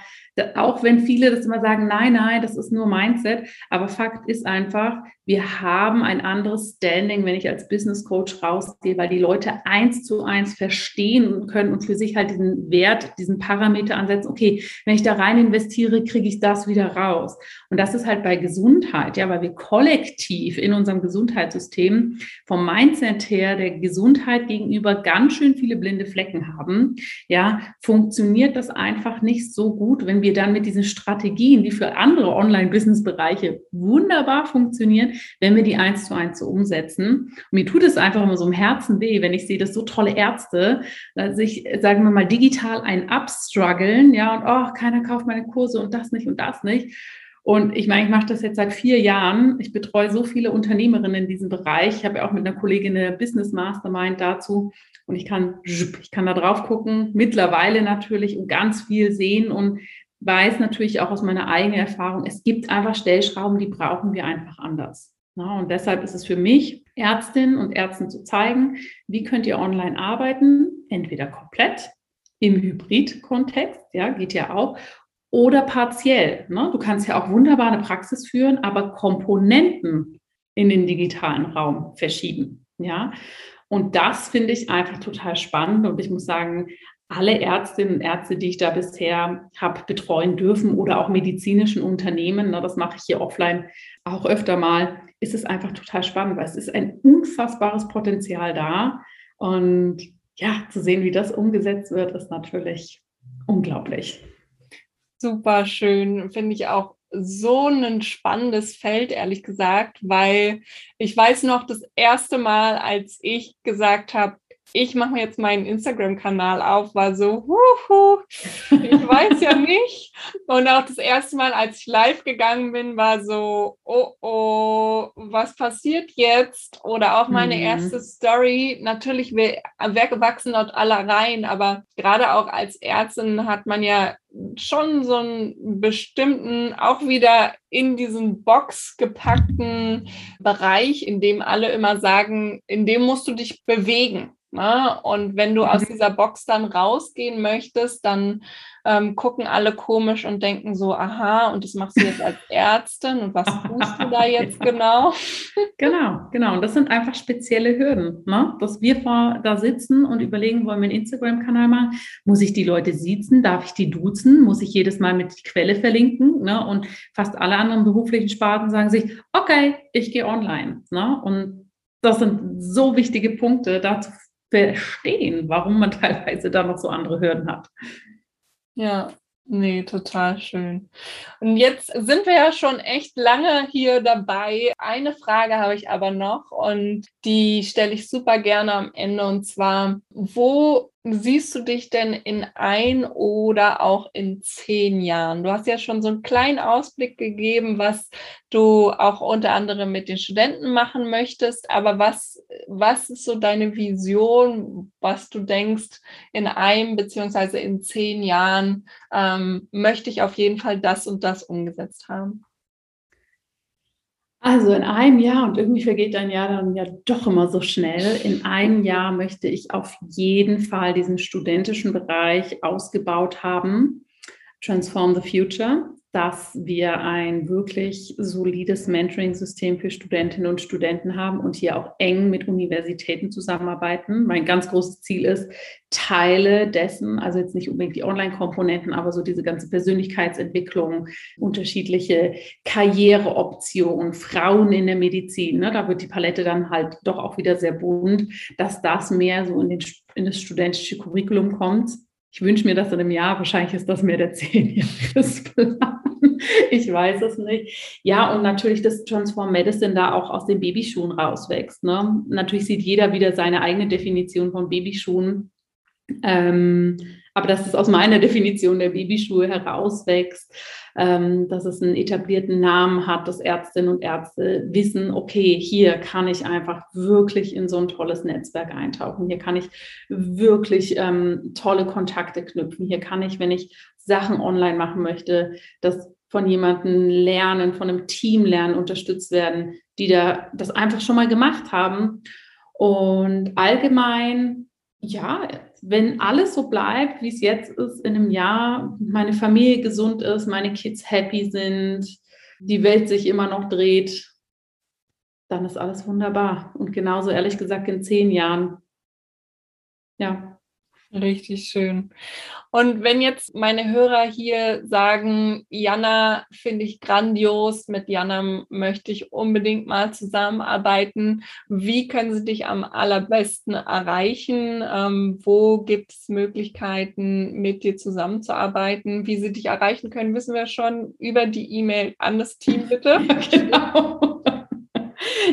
auch wenn viele das immer sagen, nein, nein, das ist nur Mindset. Aber Fakt ist einfach, wir haben ein anderes Standing, wenn ich als Business Coach rausgehe, weil die Leute eins zu eins verstehen können und für sich halt diesen Wert, diesen Parameter ansetzen. Okay, wenn ich da rein investiere, kriege ich das wieder raus. Und das ist halt bei Gesundheit, ja, weil wir kollektiv in unserem Gesundheitssystem vom Mindset her der Gesundheit gegenüber ganz schön viele blinde Flecken haben. Ja, funktioniert das einfach nicht so gut, wenn wir dann mit diesen Strategien, die für andere Online-Business-Bereiche wunderbar funktionieren, wenn wir die eins zu eins so umsetzen. Und mir tut es einfach immer so im Herzen weh, wenn ich sehe, dass so tolle Ärzte sich, sagen wir mal, digital ein abstruggeln, ja, und oh, keiner kauft meine Kurse und das nicht und das nicht. Und ich meine, ich mache das jetzt seit vier Jahren. Ich betreue so viele Unternehmerinnen in diesem Bereich. Ich habe ja auch mit einer Kollegin eine Business Mastermind dazu. Und ich kann, ich kann da drauf gucken, mittlerweile natürlich und ganz viel sehen und weiß natürlich auch aus meiner eigenen Erfahrung, es gibt einfach Stellschrauben, die brauchen wir einfach anders. Und deshalb ist es für mich, Ärztinnen und Ärzten zu zeigen, wie könnt ihr online arbeiten, entweder komplett im Hybrid-Kontext, ja, geht ja auch, oder partiell. Ne? Du kannst ja auch wunderbar eine Praxis führen, aber Komponenten in den digitalen Raum verschieben. Ja, und das finde ich einfach total spannend. Und ich muss sagen, alle Ärztinnen und Ärzte, die ich da bisher habe betreuen dürfen oder auch medizinischen Unternehmen, na, das mache ich hier offline auch öfter mal, ist es einfach total spannend, weil es ist ein unfassbares Potenzial da. Und ja, zu sehen, wie das umgesetzt wird, ist natürlich unglaublich. Super schön, finde ich auch so ein spannendes Feld, ehrlich gesagt, weil ich weiß noch, das erste Mal, als ich gesagt habe, ich mache mir jetzt meinen Instagram-Kanal auf, war so, huhu, ich weiß ja nicht. Und auch das erste Mal, als ich live gegangen bin, war so, oh oh, was passiert jetzt? Oder auch meine mhm. erste Story. Natürlich, wir, wir wachsen dort alle rein, aber gerade auch als Ärztin hat man ja schon so einen bestimmten, auch wieder in diesen Box gepackten Bereich, in dem alle immer sagen, in dem musst du dich bewegen. Na? Ne? Und wenn du aus mhm. dieser Box dann rausgehen möchtest, dann ähm, gucken alle komisch und denken so, aha, und das machst du jetzt als Ärztin und was tust du da jetzt genau? genau, genau. Und das sind einfach spezielle Hürden, ne? dass wir vor, da sitzen und überlegen, wollen wir einen Instagram-Kanal machen? Muss ich die Leute siezen? Darf ich die duzen? Muss ich jedes Mal mit die Quelle verlinken? Ne? Und fast alle anderen beruflichen Sparten sagen sich, okay, ich gehe online. Ne? Und das sind so wichtige Punkte, da zu verstehen, warum man teilweise da noch so andere Hürden hat. Ja, nee, total schön. Und jetzt sind wir ja schon echt lange hier dabei. Eine Frage habe ich aber noch und die stelle ich super gerne am Ende und zwar, wo siehst du dich denn in ein oder auch in zehn Jahren? Du hast ja schon so einen kleinen Ausblick gegeben, was du auch unter anderem mit den Studenten machen möchtest. Aber was, was ist so deine Vision, was du denkst, in einem beziehungsweise in zehn Jahren ähm, möchte ich auf jeden Fall das und das umgesetzt haben? Also in einem Jahr, und irgendwie vergeht ein Jahr dann ja doch immer so schnell, in einem Jahr möchte ich auf jeden Fall diesen studentischen Bereich ausgebaut haben. Transform the Future dass wir ein wirklich solides Mentoring-System für Studentinnen und Studenten haben und hier auch eng mit Universitäten zusammenarbeiten. Mein ganz großes Ziel ist, Teile dessen, also jetzt nicht unbedingt die Online-Komponenten, aber so diese ganze Persönlichkeitsentwicklung, unterschiedliche Karriereoptionen, Frauen in der Medizin, ne, da wird die Palette dann halt doch auch wieder sehr bunt, dass das mehr so in, den, in das studentische Curriculum kommt. Ich wünsche mir das in einem Jahr, wahrscheinlich ist das mehr der Zehnjahresplan. ich weiß es nicht. Ja, und natürlich, dass Transform Medicine da auch aus den Babyschuhen rauswächst. Ne? Natürlich sieht jeder wieder seine eigene Definition von Babyschuhen. Ähm, aber dass es aus meiner Definition der Babyschuhe herauswächst, ähm, dass es einen etablierten Namen hat, dass Ärztinnen und Ärzte wissen, okay, hier kann ich einfach wirklich in so ein tolles Netzwerk eintauchen. Hier kann ich wirklich ähm, tolle Kontakte knüpfen. Hier kann ich, wenn ich Sachen online machen möchte, das von jemandem lernen, von einem Team lernen, unterstützt werden, die da das einfach schon mal gemacht haben. Und allgemein, ja, wenn alles so bleibt, wie es jetzt ist, in einem Jahr, meine Familie gesund ist, meine Kids happy sind, die Welt sich immer noch dreht, dann ist alles wunderbar. Und genauso ehrlich gesagt in zehn Jahren. Ja, Richtig schön. Und wenn jetzt meine Hörer hier sagen, Jana finde ich grandios, mit Jana möchte ich unbedingt mal zusammenarbeiten, wie können sie dich am allerbesten erreichen? Ähm, wo gibt es Möglichkeiten, mit dir zusammenzuarbeiten? Wie sie dich erreichen können, wissen wir schon über die E-Mail an das Team, bitte. genau.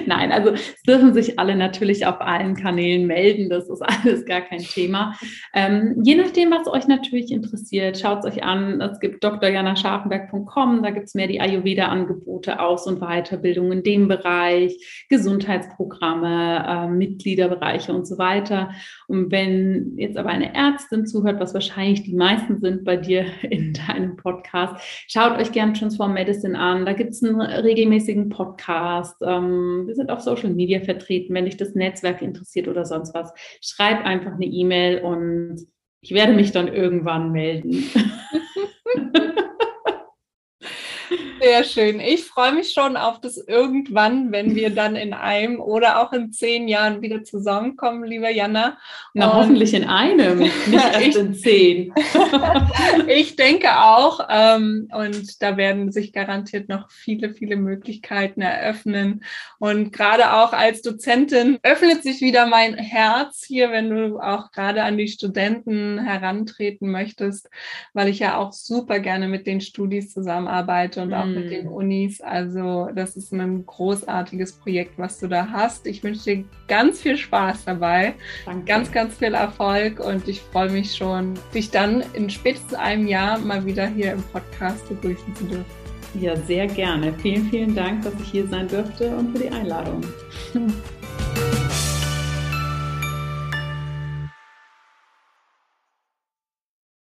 Nein, also es dürfen sich alle natürlich auf allen Kanälen melden. Das ist alles gar kein Thema. Ähm, je nachdem, was euch natürlich interessiert, schaut es euch an. Es gibt drjanascharfenberg.com, da gibt es mehr die Ayurveda-Angebote, Aus- und Weiterbildung in dem Bereich, Gesundheitsprogramme, äh, Mitgliederbereiche und so weiter. Und wenn jetzt aber eine Ärztin zuhört, was wahrscheinlich die meisten sind bei dir in deinem Podcast, schaut euch gern Transform Medicine an. Da gibt es einen regelmäßigen Podcast. Ähm, wir sind auf Social Media vertreten, wenn dich das Netzwerk interessiert oder sonst was. Schreib einfach eine E-Mail und ich werde mich dann irgendwann melden. Sehr schön. Ich freue mich schon auf das irgendwann, wenn wir dann in einem oder auch in zehn Jahren wieder zusammenkommen, liebe Jana. Na, Und hoffentlich in einem, nicht erst ich, in zehn. ich denke auch. Ähm, und da werden sich garantiert noch viele, viele Möglichkeiten eröffnen. Und gerade auch als Dozentin öffnet sich wieder mein Herz hier, wenn du auch gerade an die Studenten herantreten möchtest, weil ich ja auch super gerne mit den Studis zusammenarbeite und auch mit mhm. den Unis. Also das ist ein großartiges Projekt, was du da hast. Ich wünsche dir ganz viel Spaß dabei, Danke. ganz, ganz viel Erfolg und ich freue mich schon, dich dann in spätestens einem Jahr mal wieder hier im Podcast begrüßen zu dürfen. Ja, sehr gerne. Vielen, vielen Dank, dass ich hier sein durfte und für die Einladung.